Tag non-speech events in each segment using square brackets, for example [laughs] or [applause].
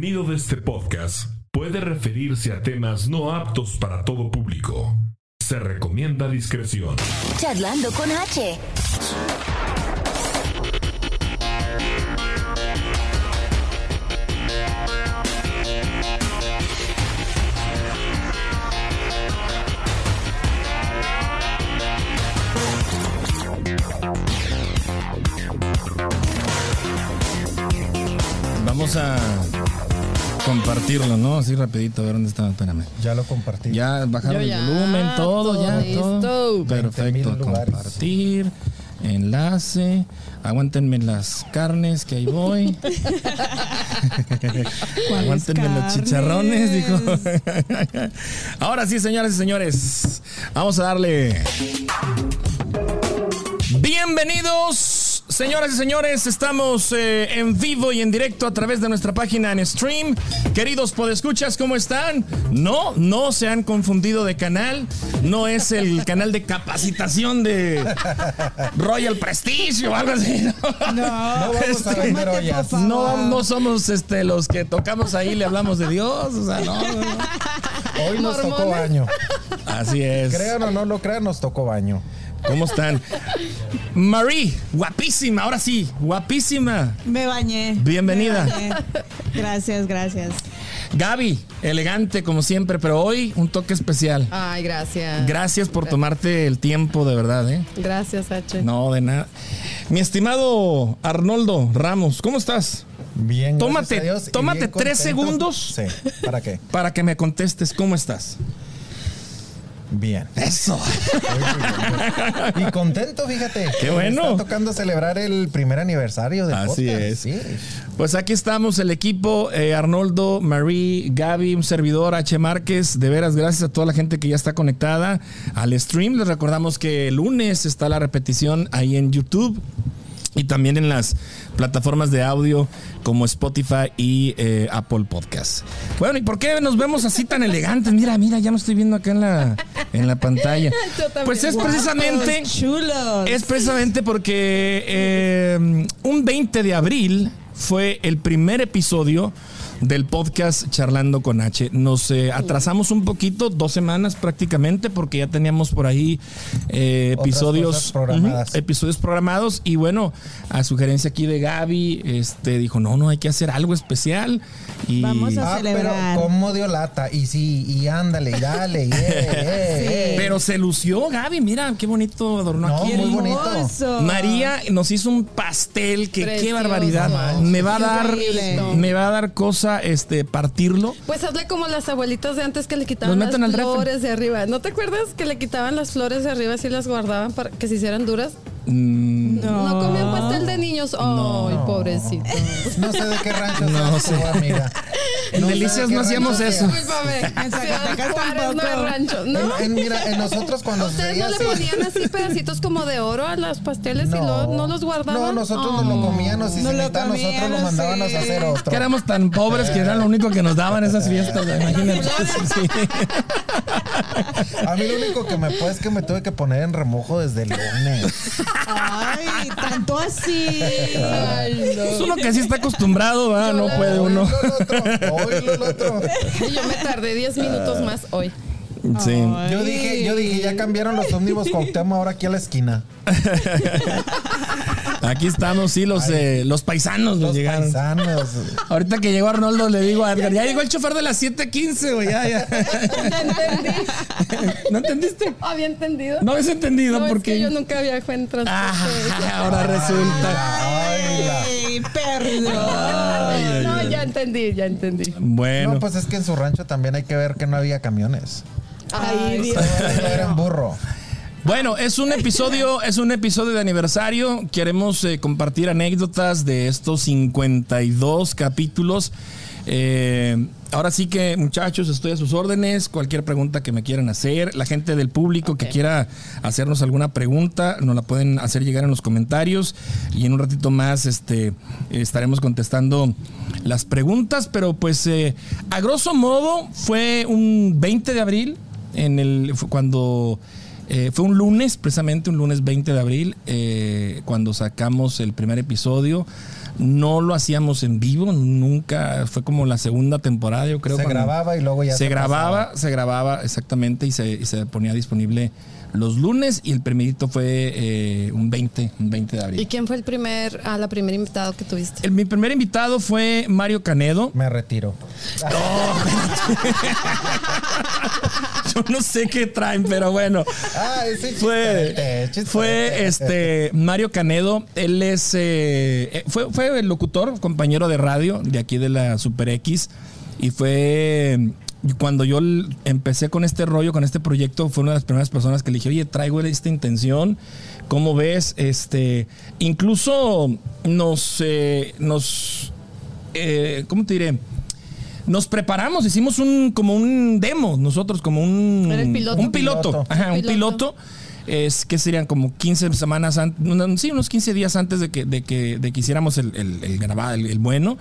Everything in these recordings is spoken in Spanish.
contenido de este podcast puede referirse a temas no aptos para todo público. Se recomienda discreción. Charlando con H. Vamos a compartirlo, ¿no? Así rapidito, a ver dónde está. Espérame. Ya lo compartí. Ya bajaron el volumen, todo, ya, todo. Perfecto, 20,000 lugares. compartir, enlace, aguántenme las carnes que ahí voy. [laughs] [laughs] aguántenme los chicharrones, dijo. [laughs] Ahora sí, señoras y señores, vamos a darle. Bienvenidos, señoras y señores. Estamos eh, en vivo y en directo a través de nuestra página en stream. Queridos podescuchas, ¿cómo están? No, no se han confundido de canal. No es el [laughs] canal de capacitación de Royal Prestige o algo así. No, No vamos a Este, vender ollas. no, no somos este, los que tocamos ahí y le hablamos de Dios. O sea, no, no, no. Hoy nos tocó baño. Así es. Crean o no lo crean, nos tocó baño. ¿Cómo están? Marie, guapísima, ahora sí, guapísima. Me bañé. Bienvenida. Me bañé. Gracias, gracias. Gaby, elegante como siempre, pero hoy un toque especial. Ay, gracias. Gracias por tomarte el tiempo, de verdad, ¿eh? Gracias, H. No, de nada. Mi estimado Arnoldo Ramos, ¿cómo estás? Bien. gracias Tómate- a Dios y tómate bien tres contento. segundos. Sí. ¿Para qué? Para que me contestes, ¿cómo estás? Bien. Eso. [laughs] Y contento, fíjate. Qué bueno. Está tocando celebrar el primer aniversario del Así podcast. es. Sí. Pues aquí estamos, el equipo, eh, Arnoldo, Marie, Gaby, un servidor, H. Márquez. De veras, gracias a toda la gente que ya está conectada al stream. Les recordamos que el lunes está la repetición ahí en YouTube. Y también en las plataformas de audio como Spotify y eh, Apple Podcast. Bueno, ¿y por qué nos vemos así tan elegantes? Mira, mira, ya me estoy viendo acá en la, en la pantalla. [laughs] Pues es precisamente... Chulos. Es precisamente porque eh, un 20 de abril fue el primer episodio del podcast Charlando con H. Nos eh, atrasamos un poquito, dos semanas prácticamente, porque ya teníamos por ahí eh, episodios cosas programadas. Episodios programados. Y bueno, a sugerencia aquí de Gaby, este dijo, no, no, hay que hacer algo especial. Y Vamos a- Ah, celebrar. pero cómo dio lata. Y sí, y ándale, y dale, y eh, [laughs] eh. Pero se lució Gaby, mira, qué bonito adornó No, aquí. muy el- bonito. María nos hizo un pastel que qué barbaridad. Me va a dar me va a dar este partirlo. Pues hazle como las abuelitas de antes que le quitaban las flores de arriba. ¿No te acuerdas que le quitaban las flores de arriba y las guardaban para que se hicieran duras? No, comían pastel de niños. Ay, pobrecito. No sé de qué rancho No tú, sé. amiga. En No Delicias no hacíamos eso. Discúlpame. En Zacatecas no es rancho. ¿No? En, en- mira, en nosotros cuando ¿Ustedes no le ponían así pedacitos como de oro a los pasteles y lo- no los guardaban? No, nosotros nos Oh. lo comíamos y No si lo nosotros lo mandaban sí. a hacer otro. que éramos tan pobres que era lo único que nos daban esas fiestas, imagínate. Sí. A mí lo único que me fue es que me tuve que poner en remojo desde el lunes. Ay, tanto así. Ay, no. Es uno que sí está acostumbrado, ¿verdad? no puede uno. Hoy lo otro, hoy lo otro. Y Yo me tardé 10 minutos más hoy. Sí. Yo dije, yo dije, ya cambiaron los ómnibus Cuauhtémoc ahora aquí a la esquina. [laughs] Aquí estamos, sí, los, eh, los paisanos nos Los llegaron. paisanos. Ahorita que llegó Arnoldo le digo a Edgar, ya llegó el chofer de las 7:15, güey, ya, ya. [laughs] Entendí. [laughs] ¿No entendiste? Había entendido. No habías entendido No, es porque que yo nunca viajo en transporte. Ah, ahora resulta. Ay, perdón. no, ya entendí, ya entendí. Bueno, No, pues es que en su rancho también hay que ver que no había camiones. Ay, Dios. Era burro. bueno, es un episodio, [laughs] es un episodio de aniversario. Queremos eh, compartir anécdotas de estos 52 capítulos. Eh, ahora sí que, muchachos, estoy a sus órdenes. Cualquier pregunta que me quieran hacer, la gente del público que quiera hacernos alguna pregunta, nos la pueden hacer llegar en los comentarios y en un ratito más, este, estaremos contestando las preguntas. Pero, pues, eh, a grosso modo, fue un 20 de abril en el cuando eh, fue un lunes, precisamente un lunes 20 de abril, eh, cuando sacamos el primer episodio. No lo hacíamos en vivo, nunca, fue como la segunda temporada, yo creo. Se cuando- grababa y luego ya se, se grababa, pasaba. se grababa exactamente y se, y se ponía disponible los lunes y el primerito fue eh, un 20, un 20 de ¿Y abril. quién fue el primer, a la primera invitado que tuviste? El- mi primer invitado fue Mario Canedo. Me retiro. [laughs] Yo no sé qué traen, pero bueno. Ah, ese Fue, chiste, chiste. fue este Mario Canedo. Él es eh, eh, fue, fue el locutor, compañero de radio de aquí de la Super X. Y fue y cuando yo empecé con este rollo, con este proyecto, fue una de las primeras personas que le dije, oye, traigo esta intención. ¿Cómo ves? Este, incluso nos, eh, nos, eh, ¿cómo te diré? Nos preparamos, hicimos un como un demo nosotros, como un piloto. un piloto, Piloto. ajá, un Piloto. piloto. Es que serían como 15 semanas antes, sí, unos 15 días antes de que, de que, de que hiciéramos el, el, el grabado, el, el bueno,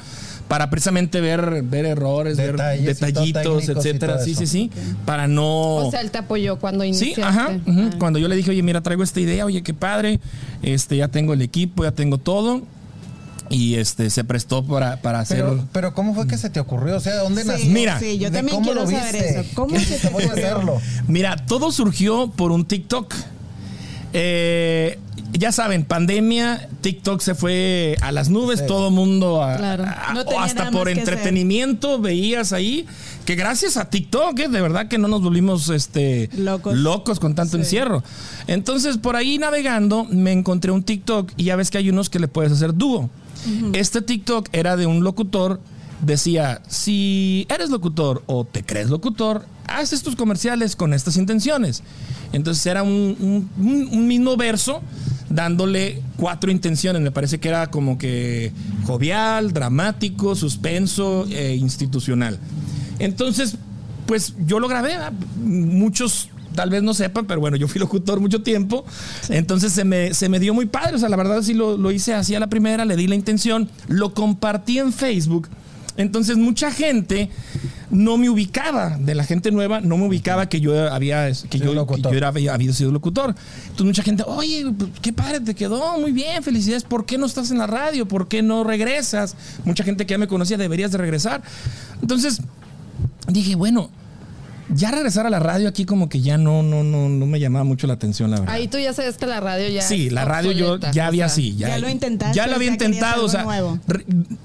para precisamente ver, ver errores, Detalles ver detallitos, etcétera. Sí, sí, sí. Para no. O sea, él te apoyó cuando Sí, iniciaste. ajá. ujú. Ah. Cuando yo le dije, oye, mira, traigo esta idea, oye, qué padre, este, ya tengo el equipo, ya tengo todo. Y este se prestó para, para hacer. Pero, pero ¿cómo fue que se te ocurrió? O sea, ¿dónde Sí, nació? Mira, sí, yo ¿De también quiero saber viste? eso. ¿Cómo se te voy a ocurrió? hacerlo? Mira, todo surgió por un TikTok. Eh, ya saben, pandemia, TikTok se fue a las nubes, Sí. todo mundo a- Claro. No hasta por entretenimiento veías ahí que gracias a TikTok, eh, de verdad que no nos volvimos este Locos. con tanto Sí. encierro. Entonces, por ahí navegando, me encontré un TikTok y ya ves que hay unos que le puedes hacer dúo. Este TikTok era de un locutor, decía, si eres locutor o te crees locutor, haces tus comerciales con estas intenciones. Entonces era un, un- un- un mismo verso dándole cuatro intenciones. Me parece que era como que jovial, dramático, suspenso e institucional. Entonces, pues yo lo grabé. Muchos tal vez no sepan, pero bueno, yo fui locutor mucho tiempo. Entonces se me, se me dio muy padre. O sea, la verdad sí lo, lo hice así a la primera, le di la intención, lo compartí en Facebook. Entonces mucha gente no me ubicaba, de la gente nueva, no me ubicaba que yo había, que yo, que yo era, había, había sido locutor. Entonces mucha gente, oye, pues, qué padre te quedó, muy bien, felicidades, ¿por qué no estás en la radio? ¿Por qué no regresas? Mucha gente que ya me conocía, deberías de regresar. Entonces dije, bueno, ya regresar a la radio aquí como que ya no, no, no, no me llamaba mucho la atención, la verdad. Ahí tú ya sabes que la radio ya. Sí, la radio yo ya o había sea, así. Ya, ya lo intentaste, Ya lo había o intentado. O sea, nuevo.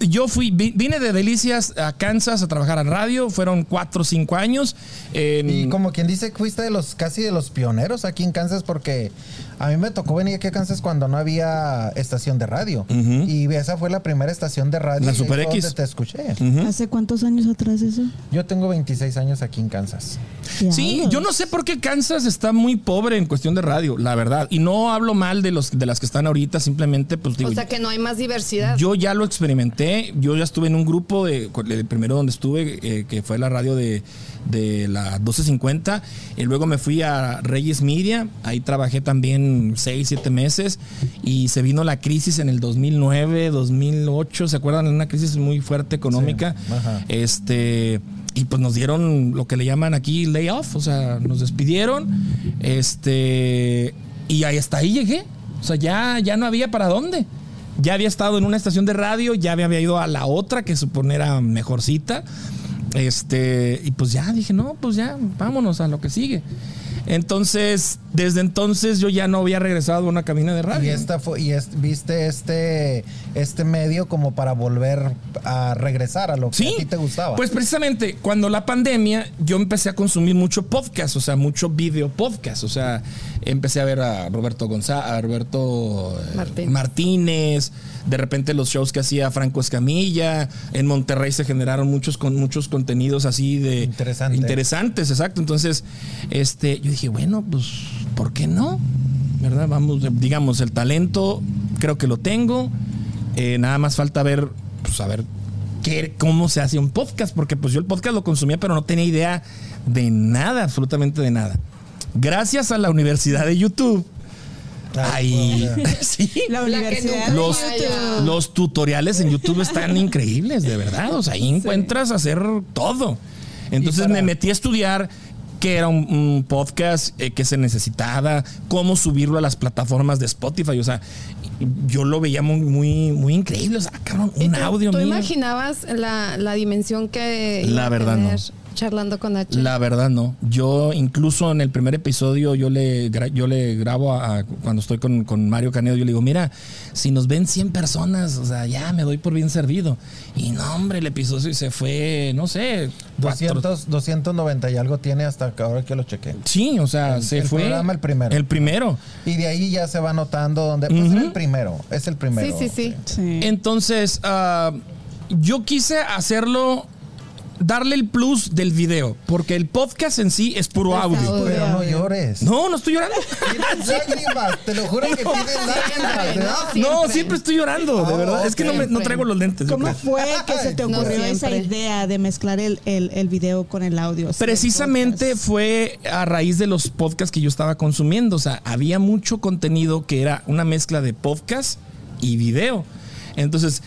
yo fui, vi- vine de Delicias a Kansas a trabajar en radio. Fueron cuatro o cinco años. En- Y como quien dice, fuiste de los casi de los pioneros aquí en Kansas porque a mí me tocó venir aquí a Kansas cuando no había estación de radio. Y esa fue la primera estación de radio. La Super X. donde te escuché. ¿Hace cuántos años atrás eso? Yo tengo 26 años aquí en Kansas. Sí, yo no sé por qué Kansas está muy pobre en cuestión de radio, la verdad. Y no hablo mal de los de las que están ahorita, simplemente pues digo, O sea que no hay más diversidad. Yo ya lo experimenté. Yo ya estuve en un grupo, de, el primero donde estuve, eh, que fue la radio de, de la 1250. Y luego me fui a Reyes Media. Ahí trabajé también 6, 7 meses. Y se vino la crisis en el 2009, 2008. ¿Se acuerdan? Una crisis muy fuerte económica. Sí. Este. Y pues nos dieron lo que le llaman aquí layoff, o sea, nos despidieron. Este. Y ahí hasta ahí llegué. O sea, ya, ya no había para dónde. Ya había estado en una estación de radio, ya me había ido a la otra, que supone era mejorcita. Este, y pues ya dije, no, pues ya, vámonos a lo que sigue. Entonces, desde entonces yo ya no había regresado a una cabina de Y radio. esta fue, y es- viste este, este medio como para volver a regresar a lo que Sí, a ti te gustaba. Pues precisamente cuando la pandemia yo empecé a consumir mucho podcast, o sea, mucho video podcast, o sea, empecé a ver a Roberto González, a Roberto eh, Martín. Martínez, de repente los shows que hacía Franco Escamilla, en Monterrey se generaron muchos con muchos contenidos así de Interesante. interesantes, exacto. Entonces, este, yo dije, bueno, pues ¿por qué no? ¿Verdad? Vamos, digamos, el talento creo que lo tengo. Eh, nada más falta ver, pues a ver qué, cómo se hace un podcast, porque pues yo el podcast lo consumía, pero no tenía idea de nada, absolutamente de nada. Gracias a la Universidad de YouTube. Ay, Ahí, [laughs] sí. La que universidad. Los, los tutoriales en YouTube están [laughs] increíbles, de verdad. O sea, ahí encuentras hacer todo. Entonces me metí a estudiar qué era un, un podcast, eh, qué se necesitaba, cómo subirlo a las plataformas de Spotify. O sea, yo lo veía muy, muy, muy increíble. O sea, cabrón, ¿Y un tú- audio ¿Tú mío. imaginabas la, la dimensión que La verdad, tener no. Charlando con H? La verdad no. Yo incluso en el primer episodio yo le, yo le grabo a, a- cuando estoy con, con Mario Canedo, yo le digo, mira, si nos ven 100 personas, o sea, ya me doy por bien servido. Y no, hombre, el episodio se fue, no sé, cuatro- 200, 290 y algo tiene hasta que ahora que lo chequé. Sí, o sea, se el fue. programa, el primero. El primero. Y de ahí ya se va notando donde. Pues era el primero. Es el primero. Sí, sí, sí. Sí. Entonces, ah, yo quise hacerlo, darle el plus del video, porque el podcast en sí es puro audio. audio. Pero no llores. No, no estoy llorando. [laughs] Tienes lágrimas. Te lo juro que tienes lágrimas. ¿verdad? No, siempre estoy llorando, de Oh, verdad. Es que no, me- no traigo los lentes. ¿Cómo fue que se te No ocurrió esa idea de mezclar el, el, el video con el audio? Precisamente fue a raíz de los podcasts que yo estaba consumiendo. O sea, había mucho contenido que era una mezcla de podcast y video. Entonces,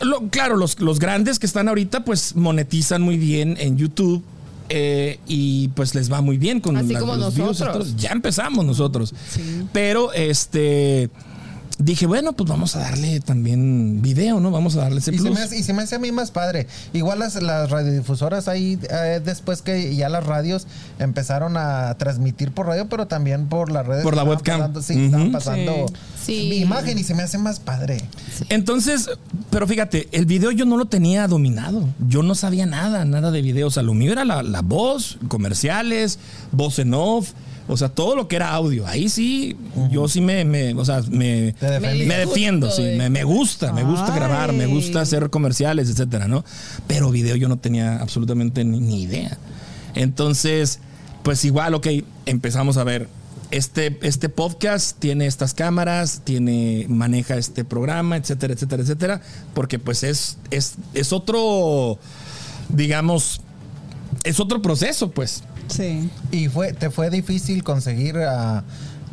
lo- claro, los, los grandes que están ahorita, pues monetizan muy bien en YouTube. eh, y pues les va muy bien con Así como los nosotros. Ya empezamos nosotros. Pero este dije, bueno, pues vamos a darle también video, ¿no? Vamos a darle ese Y se, plus. me hace, y se me hace a mí más padre. Igual las, las radiodifusoras ahí, eh, después que ya las radios empezaron a transmitir por radio, pero también por las redes. Por la estaban webcam. pasando- sí, estaban Ujú. pasando Sí. mi imagen y se me hace más padre. Entonces, pero fíjate, el video yo no lo tenía dominado. Yo no sabía nada, nada de video. O sea, lo mío era la, la voz, comerciales, voz en off. O sea, todo lo que era audio. Ahí sí, yo sí me, me- o sea, me, me defiendo, sí. Me, me gusta, me gusta Ay. grabar, me gusta hacer comerciales, etcétera, ¿no? Pero video yo no tenía absolutamente ni, ni idea. Entonces, pues igual, ok, empezamos a ver. Este, este podcast tiene estas cámaras, tiene, maneja este programa, etcétera, etcétera, etcétera. Porque pues es, es, es otro, digamos, es otro proceso, pues. Sí. Y fue, te fue difícil conseguir a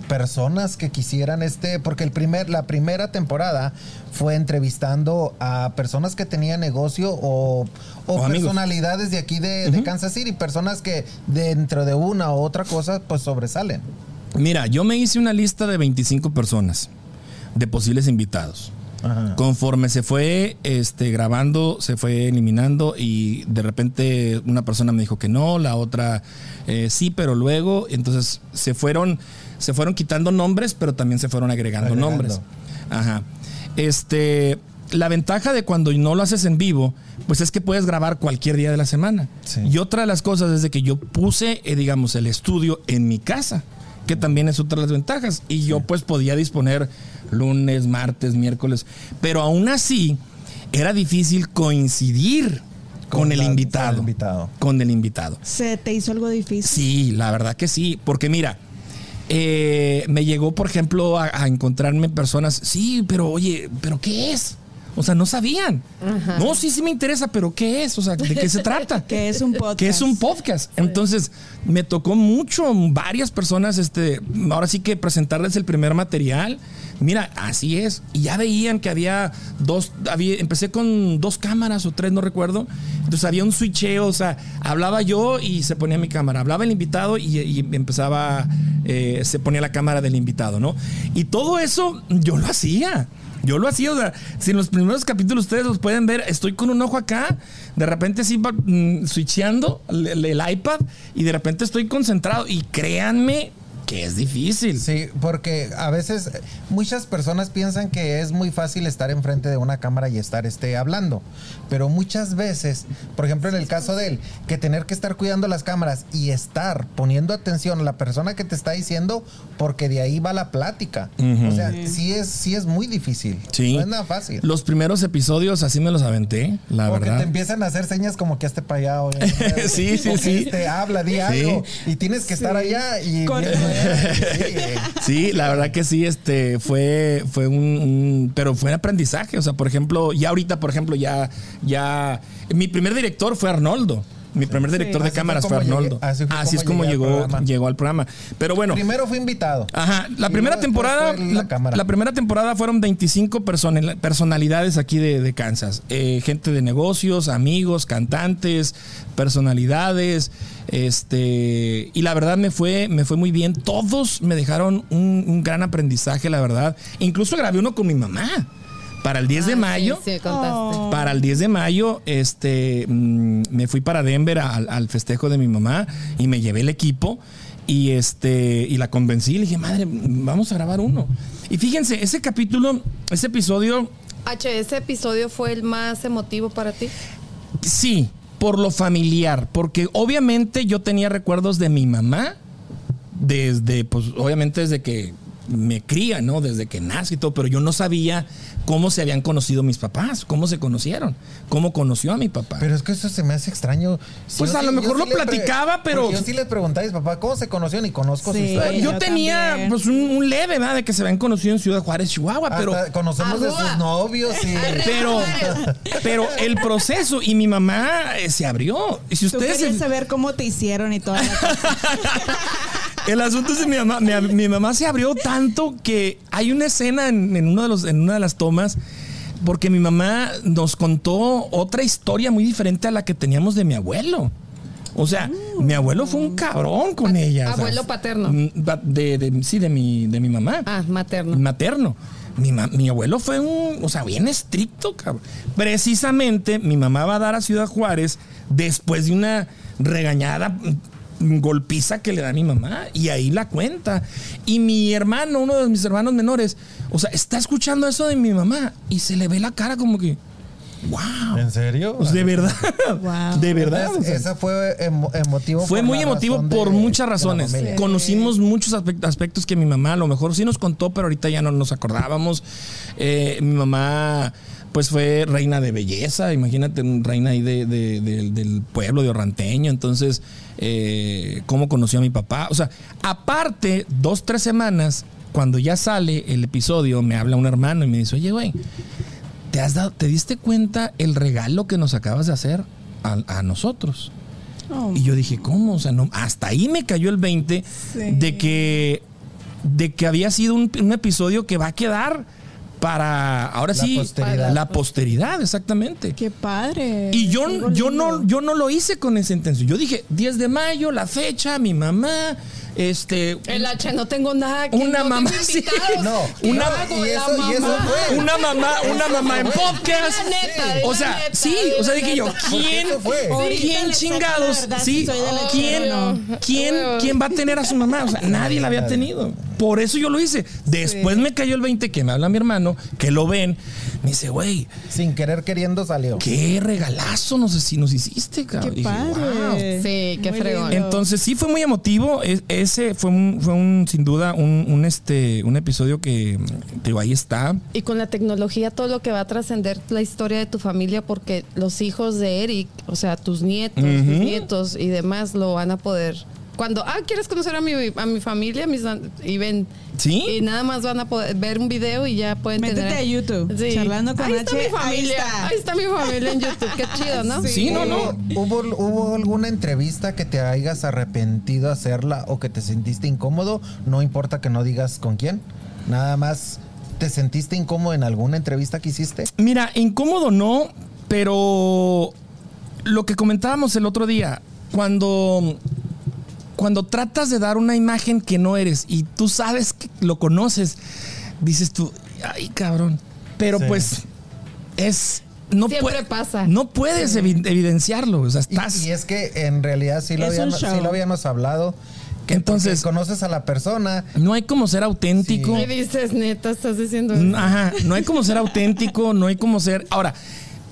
personas que quisieran este, porque el primer, la primera temporada fue entrevistando a personas que tenían negocio o, o O amigos. personalidades de aquí de, de Kansas City, personas que dentro de una u otra cosa pues sobresalen. Mira, yo me hice una lista de 25 personas de posibles invitados. Ajá. Conforme se fue este, grabando, se fue eliminando y de repente una persona me dijo que no, la otra eh, sí, pero luego, entonces se fueron, se fueron quitando nombres, pero también se fueron agregando, Agregando. nombres. Ajá. Este, la ventaja de cuando no lo haces en vivo, pues es que puedes grabar cualquier día de la semana. Sí. Y otra de las cosas es de que yo puse, eh, digamos, el estudio en mi casa, que también es otra de las ventajas. Y yo pues podía disponer lunes, martes, miércoles. Pero aún así, era difícil coincidir con, Con el, la- invitado, con el invitado. Con el invitado. ¿Se te hizo algo difícil? Sí, la verdad que sí. Porque mira, eh, me llegó, por ejemplo, a, a encontrarme personas, sí, pero oye, ¿pero qué es? O sea, no sabían. No, sí, sí me interesa, pero ¿qué es? O sea, ¿de qué se trata? [laughs] Que es un podcast. que es un podcast. Entonces, me tocó mucho, varias personas, este, ahora sí que presentarles el primer material. Mira, así es. Y ya veían que había dos, había, empecé con dos cámaras o tres, no recuerdo. Entonces había un switcheo, o sea, hablaba yo y se ponía mi cámara, hablaba el invitado y, y empezaba, eh, se ponía la cámara del invitado, ¿no? Y todo eso yo lo hacía. Yo lo hacía, o sea, si en los primeros capítulos ustedes los pueden ver, estoy con un ojo acá, de repente así va, mm, switcheando el- el iPad y de repente estoy concentrado. Y créanme que es difícil. Sí, porque a veces muchas personas piensan que es muy fácil estar enfrente de una cámara y estar este, hablando. Pero muchas veces, por ejemplo en el caso de él, que tener que estar cuidando las cámaras y estar poniendo atención a la persona que te está diciendo, porque de ahí va la plática. O sea, sí es, sí es muy difícil. Sí. No es nada fácil. Los primeros episodios así me los aventé, la o que verdad. te empiezan a hacer señas como que hazte para allá. Sí, sí, sí. Este, habla, di algo. Y tienes que estar allá y... Con-. [laughs] [laughs] Sí, la verdad que sí, este fue, fue un, un- pero fue un aprendizaje. O sea, por ejemplo, ya ahorita, por ejemplo, ya, ya, mi primer director fue Arnoldo. Mi primer director de fue cámaras fue llegué- Arnoldo. así fue Así es como llegué al llegó, llegó al programa. Pero bueno. Primero fui invitado. Ajá, la primera temporada, fue la la, cámara. la primera temporada fueron 25 persona- personalidades aquí de, de Kansas, Eh, gente de negocios, amigos, cantantes, personalidades, este, y la verdad me fue, me fue muy bien. Todos me dejaron un, un gran aprendizaje, la verdad. Incluso grabé uno con mi mamá para el 10 de Ah, mayo. Sí, sí, contaste. Oh. Para el 10 de mayo, este, mm, me fui para Denver al, al festejo de mi mamá y me llevé el equipo y este, y la convencí. Le dije, madre, vamos a grabar uno. Y fíjense, ese capítulo, ese episodio, H, ese episodio fue el más emotivo para ti. sí, por lo familiar, porque obviamente yo tenía recuerdos de mi mamá desde, pues, obviamente desde que me cría, ¿no? Desde que nace y todo, pero yo no sabía cómo se habían conocido mis papás, cómo se conocieron, cómo conoció a mi papá. Pero es que eso se me hace extraño. Si Pues yo a lo mejor lo platicaba, pero- Yo sí les preguntaba a mis papás cómo se conocieron y conozco su Sí. historia. yo yo tenía también. pues un, un leve, ¿verdad? De que se habían conocido en Ciudad Juárez, Chihuahua, pero... Hasta conocemos de sus novios y. Pero, pero el proceso y mi mamá eh, se abrió. Y si Tú ustedes querías saber cómo te hicieron y toda la [laughs] cosa. El asunto es que mi mamá, mi, mi mamá se abrió tanto que hay una escena en, en uno de los, en una de las tomas porque mi mamá nos contó otra historia muy diferente a la que teníamos de mi abuelo. O sea, mi abuelo fue un cabrón con ella. o sea, Abuelo paterno. De, de- sí, de mi, de mi mamá. Ah, materno. Materno. Mi, mi abuelo fue un, o sea, bien estricto, cabrón. Precisamente mi mamá va a dar a Ciudad Juárez después de una regañada golpiza que le da a mi mamá y ahí la cuenta. Y mi hermano, uno de mis hermanos menores, o sea, está escuchando eso de mi mamá y se le ve la cara como que, wow. ¿En serio? Pues de verdad, [laughs] Wow. [laughs] de verdad. o sea. Esa fue emo- emotivo. Fue muy emotivo de- por muchas razones. Conocimos muchos aspe- aspectos que mi mamá a lo mejor sí nos contó, pero ahorita ya no nos acordábamos. Eh, mi mamá pues fue reina de belleza, imagínate, reina ahí de- de- de- del pueblo de Orranteño, entonces, eh, cómo conoció a mi papá. O sea, aparte, dos, tres semanas, cuando ya sale el episodio, me habla un hermano y me dice, oye, güey, ¿te, has dado, ¿te diste cuenta el regalo que nos acabas de hacer a, a nosotros? Oh, Y yo dije, ¿cómo? O sea, no, hasta ahí me cayó el 20 Sí. de que de que había sido un, un episodio que va a quedar para ahora La sí posteridad. la posteridad, exactamente. qué padre. Y yo, yo lindo. no, yo no lo hice con esa intención. Yo dije, 10 de mayo, la fecha, mi mamá, este. El H, no tengo nada que Una no mamá, [laughs] sí. No, ¿Qué una- y eso mamá. fue. Una mamá, una mamá en podcast. La neta, O la sea, neta, sí, o sea, dije yo. ¿quién, fue. Quién chingados? verdad Sí, ¿quién, quién, quién va a tener a su mamá? O sea, nadie la había tenido. Por eso yo lo hice. Después me cayó el 20 que me habla mi hermano, que lo ven. Me dice, güey, Sin querer queriendo salió. qué regalazo nos, si nos hiciste, cabrón. Qué Dije, padre. "Wow". Sí, qué Muy fregón. lindo. Entonces sí fue muy emotivo. Ese fue un, fue un sin duda un, un, este un episodio que digo, ahí está. Y con la tecnología, todo lo que va a trascender la historia de tu familia, porque los hijos de Eric, o sea, tus nietos, tus nietos y demás, lo van a poder. Cuando, ah, ¿quieres conocer a mi, a mi familia? Mis, y ven. Sí. Y nada más van a poder ver un video y ya pueden Métete tener. a YouTube, charlando con ahí está mi ahí familia. está. Ahí está mi familia en YouTube. Qué chido, ¿no? Sí, no, no. ¿Hubo, ¿Hubo alguna entrevista que te hayas arrepentido hacerla o que te sentiste incómodo? No importa que no digas con quién. Nada más, ¿te sentiste incómodo en alguna entrevista que hiciste? Mira, incómodo no, pero lo que comentábamos el otro día, cuando cuando tratas de dar una imagen que no eres y tú sabes que lo conoces, dices tú, ay, cabrón. Pero Sí. pues es no Siempre puede- pasa. No puedes evi- evidenciarlo, o sea, Y, estás y es que en realidad sí lo, habíamos, sí lo habíamos hablado. Que Entonces- conoces a la persona. no hay como ser auténtico. Y dices, neta, estás diciendo. Ajá, no hay como ser auténtico, no hay como ser. Ahora,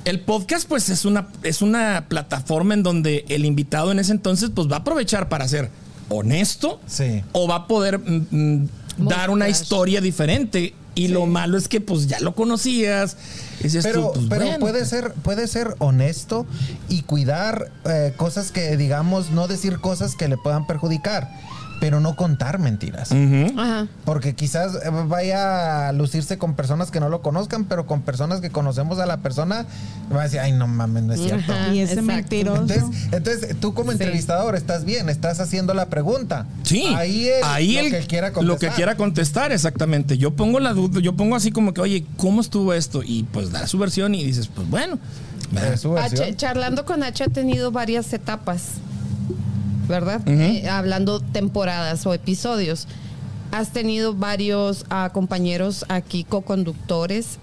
el podcast, pues, es una, es una plataforma en donde el invitado en ese entonces, pues, va a aprovechar para ser honesto Sí. o va a poder mm, mm, dar una historia diferente. Y lo malo es que, pues, ya lo conocías. Pero, tú, pues, pero bueno, puede pues, ser, puede ser honesto y cuidar eh, cosas que, digamos, no decir cosas que le puedan perjudicar. Pero no contar mentiras. Ajá. Porque quizás vaya a lucirse con personas que no lo conozcan, pero con personas que conocemos a la persona, va a decir, ay, no mames, no es cierto. Ajá. Y ese mentiroso. Entonces, entonces, tú como entrevistador estás bien, estás haciendo la pregunta. Sí, Ahí es ahí lo él- que quiera contestar. Lo que quiera contestar, exactamente. Yo pongo la duda, yo pongo así como que, oye, ¿cómo estuvo esto? Y pues da su versión y dices, pues bueno. Es su versión. H, charlando con H ha tenido varias etapas, ¿verdad? Ujú. Eh, hablando temporadas o episodios. Has tenido varios ah, compañeros aquí, co-conductores.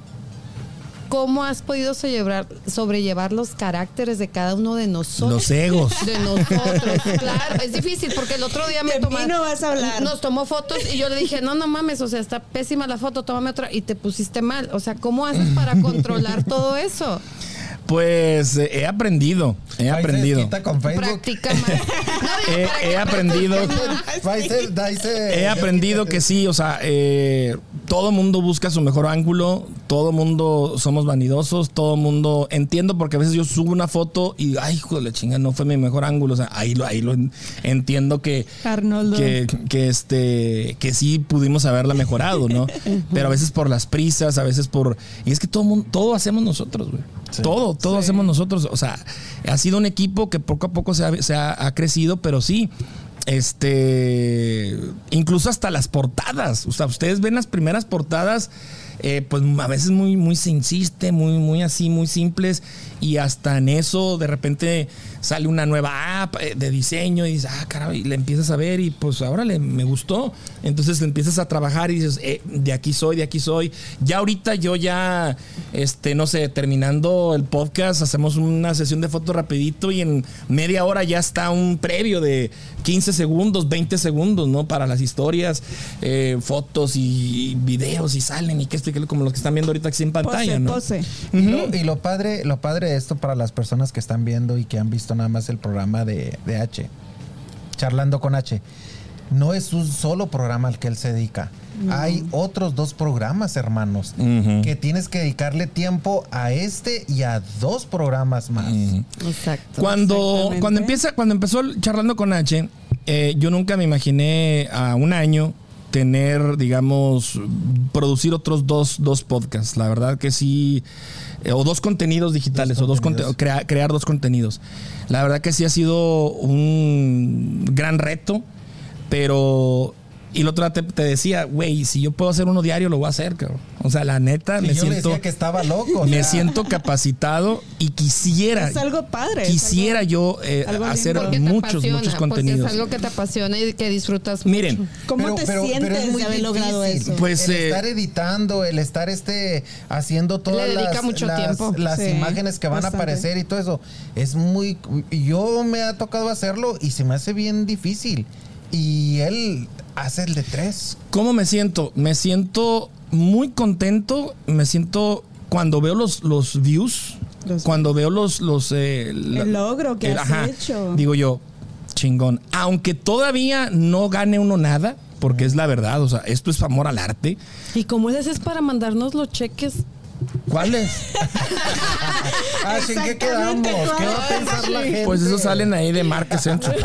¿Cómo has podido sobrellevar, sobrellevar los caracteres de cada uno de nosotros? Los egos. De nosotros, [laughs] claro. Es difícil porque el otro día me toma- no vas a hablar. Nos tomó fotos y yo le dije, no, no mames, o sea, está pésima la foto, tómame otra. Y te pusiste mal. O sea, ¿cómo haces para [laughs] controlar todo eso? Pues eh, he aprendido, he aprendido. desquita con Facebook. Practica más. [laughs] He, aprendido, [laughs] he aprendido que sí, o sea, eh, todo mundo busca su mejor ángulo, todo mundo somos vanidosos, todo mundo entiendo porque a veces yo subo una foto y ay, hijo de la chinga, no fue mi mejor ángulo, o sea, ahí lo, ahí lo en- entiendo que Arnoldo. que, que este que sí pudimos haberla mejorado, ¿no? [laughs] Pero a veces por las prisas, a veces por y es que todo mundo, todo hacemos nosotros, güey. Todo, todo hacemos nosotros, o sea, ha sido un equipo que poco a poco se ha, se ha- ha crecido, pero sí este incluso hasta las portadas, o sea, ustedes ven las primeras portadas eh, pues a veces muy muy se insiste, muy muy así, muy simples y hasta en eso de repente sale una nueva app eh, de diseño y dices, ah, caray, y le empiezas a ver y pues ahora le, me gustó. Entonces le empiezas a trabajar y dices, eh, de aquí soy, de aquí soy. Ya ahorita yo ya, este, no sé, terminando el podcast, hacemos una sesión de fotos rapidito y en media hora ya está un previo de 15 segundos, 20 segundos, ¿no? Para las historias, eh, fotos y videos y salen y que esto y que como los que están viendo ahorita aquí en pantalla, Pose, ¿no? pose. Y lo, y lo padre, lo padre esto para las personas que están viendo y que han visto nada más el programa de, de H, charlando con H, no es un solo programa al que él se dedica. Hay otros dos programas, hermanos, que tienes que dedicarle tiempo a este y a dos programas más. Exacto. Cuando, cuando empieza, cuando empezó charlando con H, eh, yo nunca me imaginé a un año tener, digamos, producir otros dos, dos podcasts. La verdad que sí. Eh, o dos contenidos digitales, Dos o dos contenidos. crea- crear dos contenidos. La verdad que sí ha sido un gran reto, pero. Y el otro día te, te decía, güey, si yo puedo hacer uno diario, lo voy a hacer, cabrón. O sea, la neta, Y me yo siento. decía que estaba loco. o Me sea, siento capacitado y quisiera. Es algo padre, Quisiera algo- yo eh, algo hacer muchos, apasiona, muchos Porque contenidos. es algo que te apasiona y que disfrutas Miren, mucho. ¿Cómo Pero- te pero- pero sientes es muy de haber logrado eso? Pues, el eh, estar editando, el estar este haciendo todas Le dedica las, mucho las- tiempo. las Sí, imágenes que van bastante. a aparecer y todo eso. Es muy yo me ha tocado hacerlo y se me hace bien difícil. Y él hace el de tres. ¿cómo me siento? Me siento muy contento. Me siento cuando veo los, los views, Los- cuando veo los. los eh, la- El logro que el- has hecho. Digo yo, chingón. Aunque todavía no gane uno nada, porque es la verdad, o sea, esto es amor al arte. ¿Y cómo le haces para mandarnos los cheques? ¿Cuál es? [laughs] Ah, ¿en qué quedamos? ¿Qué va a pensar la gente? Pues esos salen ahí de Market Central. [laughs]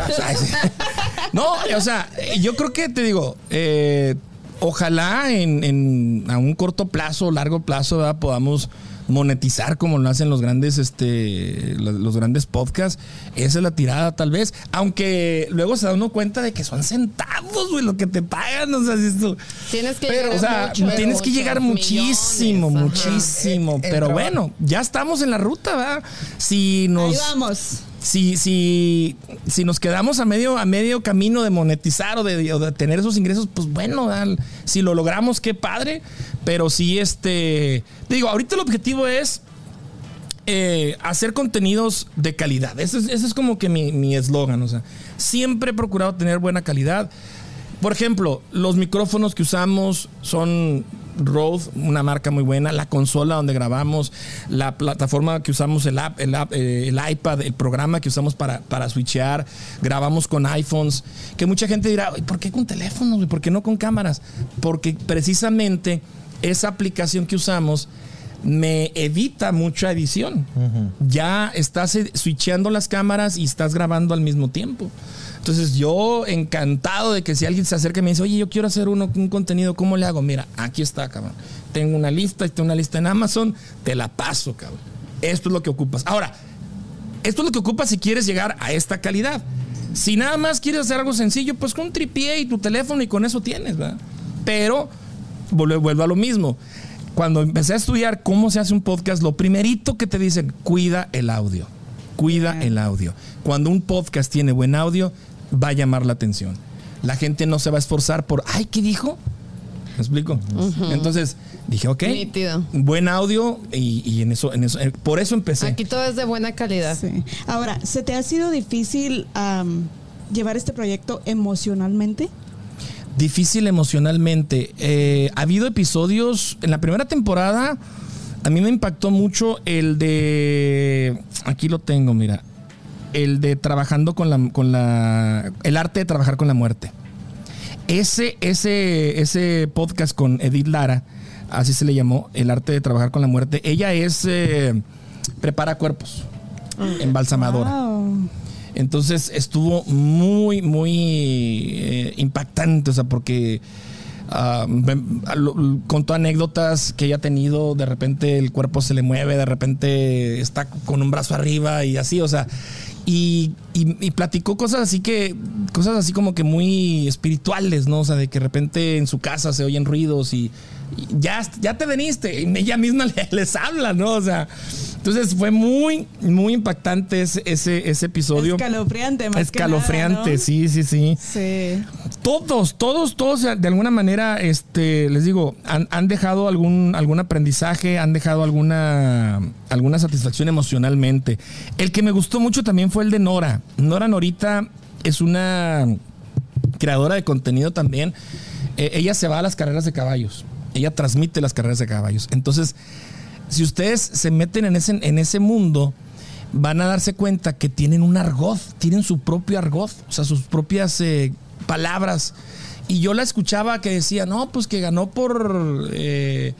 No, o sea, yo creo que te digo, eh, ojalá en, en- a un corto plazo, largo plazo, ¿verdad? podamos monetizar como lo hacen los grandes, este, los, grandes podcasts. Esa es la tirada, tal vez. Aunque luego se da uno cuenta de que son centavos, güey, lo que te pagan. O sea, si esto- Tienes que Pero, llegar o sea, mucho, tienes que llegar muchísimo, millones, muchísimo. Pero bueno, ya estamos en la ruta, ¿verdad? Si nos Ahí vamos. Si, si, si nos quedamos a medio, a medio camino de monetizar o de, de tener esos ingresos, pues bueno, si lo logramos, qué padre. Pero sí, este. Digo, ahorita el objetivo es eh, hacer contenidos de calidad. Ese es, ese es como que mi mi eslogan. o sea, siempre he procurado tener buena calidad. Por ejemplo, los micrófonos que usamos son Rode, una marca muy buena, la consola donde grabamos, la plataforma que usamos, el, app, el, app, eh, el iPad, el programa que usamos para, para switchear, grabamos con iPhones, que mucha gente dirá, "Ay, ¿por qué con teléfonos? ¿Por qué no con cámaras? Porque precisamente esa aplicación que usamos me evita mucha edición. Ya estás eh, switcheando las cámaras y estás grabando al mismo tiempo. Entonces yo encantado de que si alguien se acerca y me dice, oye, yo quiero hacer uno, un contenido, ¿cómo le hago? Mira, aquí está, cabrón. Tengo una lista, tengo una lista en Amazon, te la paso, cabrón. Esto es lo que ocupas. Ahora, esto es lo que ocupas si quieres llegar a esta calidad. Si nada más quieres hacer algo sencillo, pues con un tripié y tu teléfono y con eso tienes, ¿verdad? Pero vuelvo, vuelvo a lo mismo. Cuando empecé a estudiar cómo se hace un podcast, lo primerito que te dicen, cuida el audio. Cuida el audio. Cuando un podcast tiene buen audio, va a llamar la atención. La gente no se va a esforzar por, ay, ¿qué dijo? ¿Me explico? Entonces dije, ok, Nítido. buen audio y, y en eso, en eso, eh, por eso empecé. Aquí todo es de buena calidad. Sí. Ahora, ¿se te ha sido difícil llevar este proyecto emocionalmente? Difícil emocionalmente. Eh, ha habido episodios. En la primera temporada, a mí me impactó mucho el de. Aquí lo tengo, mira. El de trabajando con la. con la. El arte de trabajar con la muerte. Ese, ese, ese podcast con Edith Lara, así se le llamó, El arte de trabajar con la muerte. Ella es. eh, prepara cuerpos. Embalsamadora. Wow. Entonces estuvo muy, muy eh, impactante, o sea, porque ah, lo- contó anécdotas que ella ha tenido, de repente el cuerpo se le mueve, de repente está con un brazo arriba y así, o sea, y, y- y platicó cosas así que, cosas así como que muy espirituales, ¿no? O sea, de que de repente en su casa se oyen ruidos y, ya, ya te veniste, y ella misma [laughs] le- les habla, ¿no? O sea, entonces fue muy, muy impactante ese, ese, ese episodio. Escalofriante, más que Escalofriante, nada, ¿no? sí, sí, sí. Sí. Todos, todos, todos de alguna manera, este, les digo, han, han dejado algún, algún aprendizaje, han dejado alguna, alguna satisfacción emocionalmente. El que me gustó mucho también fue el de Nora. Nora Norita es una creadora de contenido también. Eh, ella se va a las carreras de caballos. Ella transmite las carreras de caballos. Entonces, si ustedes se meten en ese, en ese mundo, van a darse cuenta que tienen un argot, tienen su propio argot, o sea, sus propias eh, palabras. Y yo la escuchaba que decía, no, pues que ganó por, eh,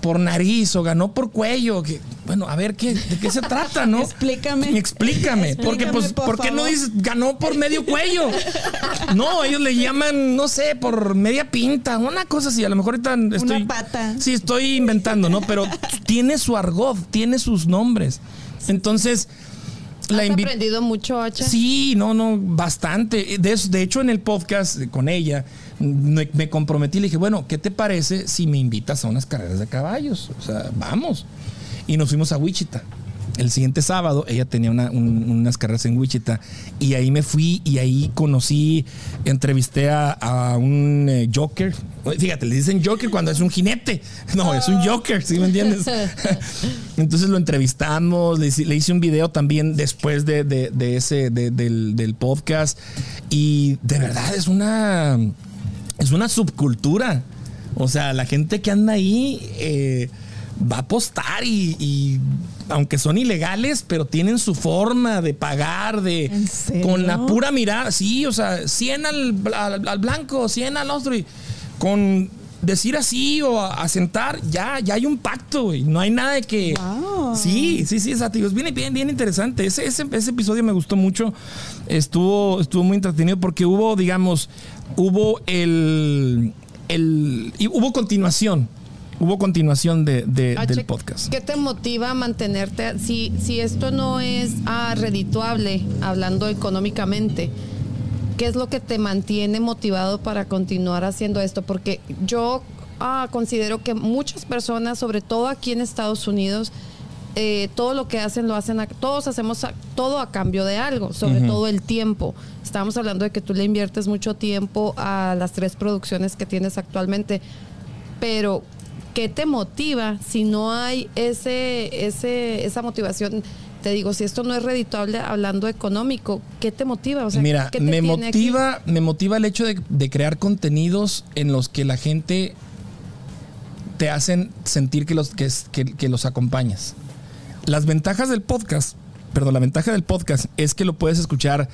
por nariz o ganó por cuello. Que, bueno, a ver, ¿qué, ¿de qué se trata, no? [laughs] Explícame. Explícame. Porque, pues, por ¿por qué no dices ganó por medio cuello? No, ellos le llaman, no sé, por media pinta, una cosa así. A lo mejor ahorita estoy. pata. Sí, estoy inventando, ¿no? Pero tiene su argot, tiene sus nombres. Entonces, la ¿Has aprendido mucho, Hacha? Sí, no, no, bastante. De, de hecho, en el podcast con ella, me, me comprometí le dije, bueno, ¿qué te parece si me invitas a unas carreras de caballos? O sea, vamos. Y nos fuimos a Wichita. El siguiente sábado ella tenía una- un- unas carreras en Wichita y ahí me fui y ahí conocí, entrevisté a, a un eh, Joker. Fíjate, le dicen Joker cuando es un jinete. [laughs] No, es un Joker, ¿sí me entiendes? [laughs] Entonces lo entrevistamos, le, hice- le hice un video también después de, de- de ese, de- del, del podcast. Y de verdad es una, es una subcultura. O sea, la gente que anda ahí eh, va a apostar y, y aunque son ilegales, pero tienen su forma de pagar, de con la pura mirada. Sí, o sea, 100 al, al- al blanco, 100 al otro. Y con decir así o a, a sentar, ya, ya hay un pacto, güey. No hay nada de que. Wow. Sí, sí, sí, exacto. Es bien, bien, bien interesante. Ese, ese, ese episodio me gustó mucho. Estuvo, estuvo muy entretenido porque hubo, digamos, hubo el. el y hubo continuación. Hubo continuación de, de- Hache, del podcast. ¿Qué te motiva a mantenerte? Si, si esto no es ah, redituable, hablando económicamente, ¿qué es lo que te mantiene motivado para continuar haciendo esto? Porque yo ah, considero que muchas personas, sobre todo aquí en Estados Unidos, eh, todo lo que hacen lo hacen, a- todos hacemos a- todo a cambio de algo, sobre todo el tiempo. Estamos hablando de que tú le inviertes mucho tiempo a las tres producciones que tienes actualmente, pero ¿qué te motiva si no hay ese, ese, esa motivación? Te digo, si esto no es redituable hablando económico, ¿qué te motiva? O sea, Mira, ¿qué te me aquí? motiva, me motiva el hecho de, de crear contenidos en los que la gente te hacen sentir que los, que, es- que- que los acompañas. Las ventajas del podcast, perdón, la ventaja del podcast es que lo puedes escuchar,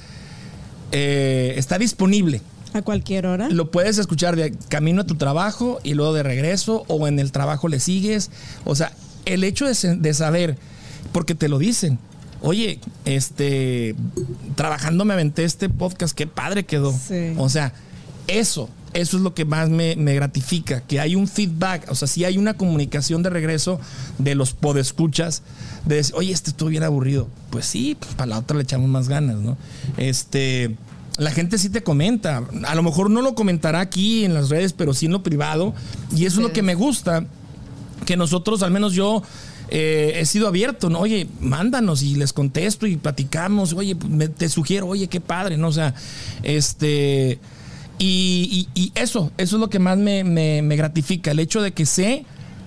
eh, está disponible. A cualquier hora. Lo puedes escuchar de camino a tu trabajo y luego de regreso o en el trabajo le sigues. O sea, el hecho de saber, porque te lo dicen, oye, este, trabajando me aventé este podcast, qué padre quedó. Sí. O sea, eso, eso es lo que más me, me gratifica, que hay un feedback, o sea, si hay una comunicación de regreso de los podescuchas, de decir, oye, este estuvo bien aburrido. Pues sí, para la otra le echamos más ganas, ¿no? Este, la gente sí te comenta, a lo mejor no lo comentará aquí en las redes, pero sí en lo privado, y eso es lo que me gusta, que nosotros, al menos yo, eh, he sido abierto, ¿no? Oye, mándanos y les contesto y platicamos, oye, pues, me- te sugiero, oye, qué padre, ¿no? O sea, este... Y, y- y eso, eso es lo que más me, me- me gratifica, el hecho de que sé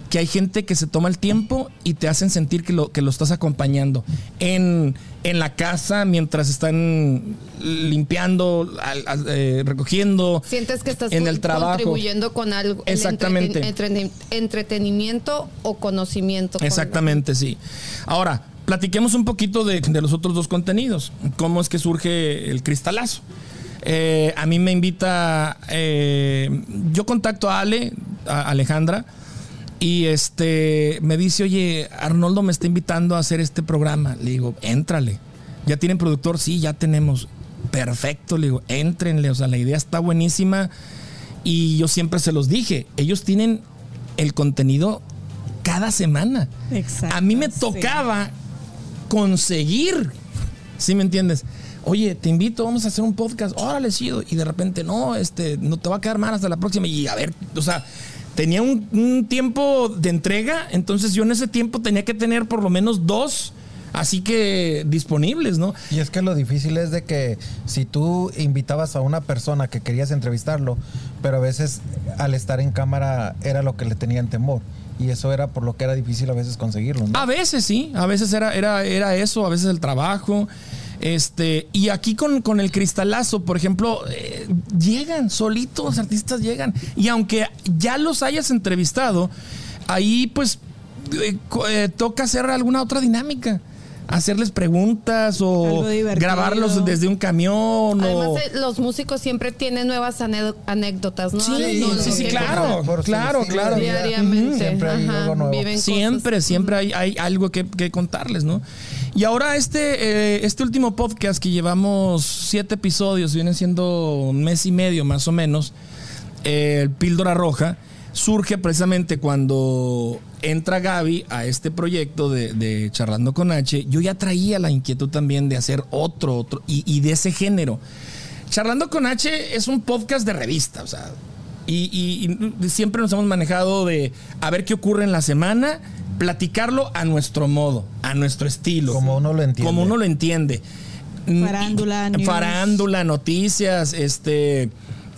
que hay gente que se toma el tiempo y te hacen sentir que lo, que lo estás acompañando en, en la casa mientras están limpiando, al- al- eh, recogiendo. Sientes que estás en el trabajo. contribuyendo con algo. Exactamente. entreten- entreten- entretenimiento o conocimiento. con- Exactamente, sí. Ahora, platiquemos un poquito de, de los otros dos contenidos. ¿Cómo es que surge el cristalazo? Eh, a mí me invita, eh, yo contacto a Ale, a Alejandra, y este me dice, oye, Arnoldo me está invitando a hacer este programa. Le digo, éntrale. ¿Ya tienen productor? Sí, ya tenemos. Perfecto, le digo, éntrenle. O sea, la idea está buenísima. Y yo siempre se los dije, ellos tienen el contenido cada semana. Exacto, A mí me sí. tocaba conseguir, ¿sí me entiendes? Oye, te invito, vamos a hacer un podcast, órale, sí, y de repente, no, este, no te va a quedar mal hasta la próxima, y a ver, o sea, tenía un, un tiempo de entrega, entonces yo en ese tiempo tenía que tener por lo menos dos, así que disponibles, ¿no? Y es que lo difícil es de que si tú invitabas a una persona que querías entrevistarlo, pero a veces al estar en cámara era lo que le tenían temor. Y eso era por lo que era difícil a veces conseguirlo. ¿no? A veces sí, a veces era, era, era eso, a veces el trabajo. Este, y aquí con, con el cristalazo, por ejemplo, eh, llegan solitos, artistas llegan. Y aunque ya los hayas entrevistado, ahí pues eh, eh, toca hacer alguna otra dinámica. Hacerles preguntas o grabarlos desde un camión. Además, o... eh, los músicos siempre tienen nuevas anécdotas, ¿no? Sí, No, sí, no, sí, claro, claro, claro. Diariamente. Siempre hay ajá, algo nuevo. viven cosas. Siempre, siempre hay, hay algo que, que contarles, ¿no? Y ahora este, eh, este último podcast que llevamos siete episodios, vienen siendo un mes y medio más o menos, eh, el Píldora Roja, surge precisamente cuando entra Gaby a este proyecto de, Charlando con H. Yo ya traía la inquietud también de hacer otro, otro, y, de ese género. Charlando con H es un podcast de revista, o sea, y- y siempre nos hemos manejado de a ver qué ocurre en la semana, platicarlo a nuestro modo, a nuestro estilo. Como uno lo entiende. Como uno lo entiende. Farándula, news. Farándula, noticias, este.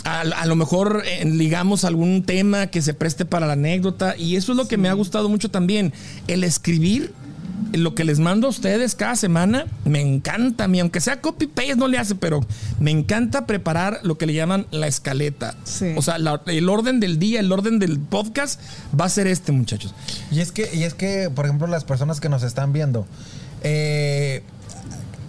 A, a lo mejor eh, ligamos algún tema que se preste para la anécdota. Y eso es lo que me ha gustado mucho también. El escribir lo que les mando a ustedes cada semana. Me encanta a mí, aunque sea copy-paste, no le hace, pero me encanta preparar lo que le llaman la escaleta. Sí. O sea, la- el orden del día, el orden del podcast va a ser este, muchachos. Y es que, y es que, por ejemplo, las personas que nos están viendo, eh,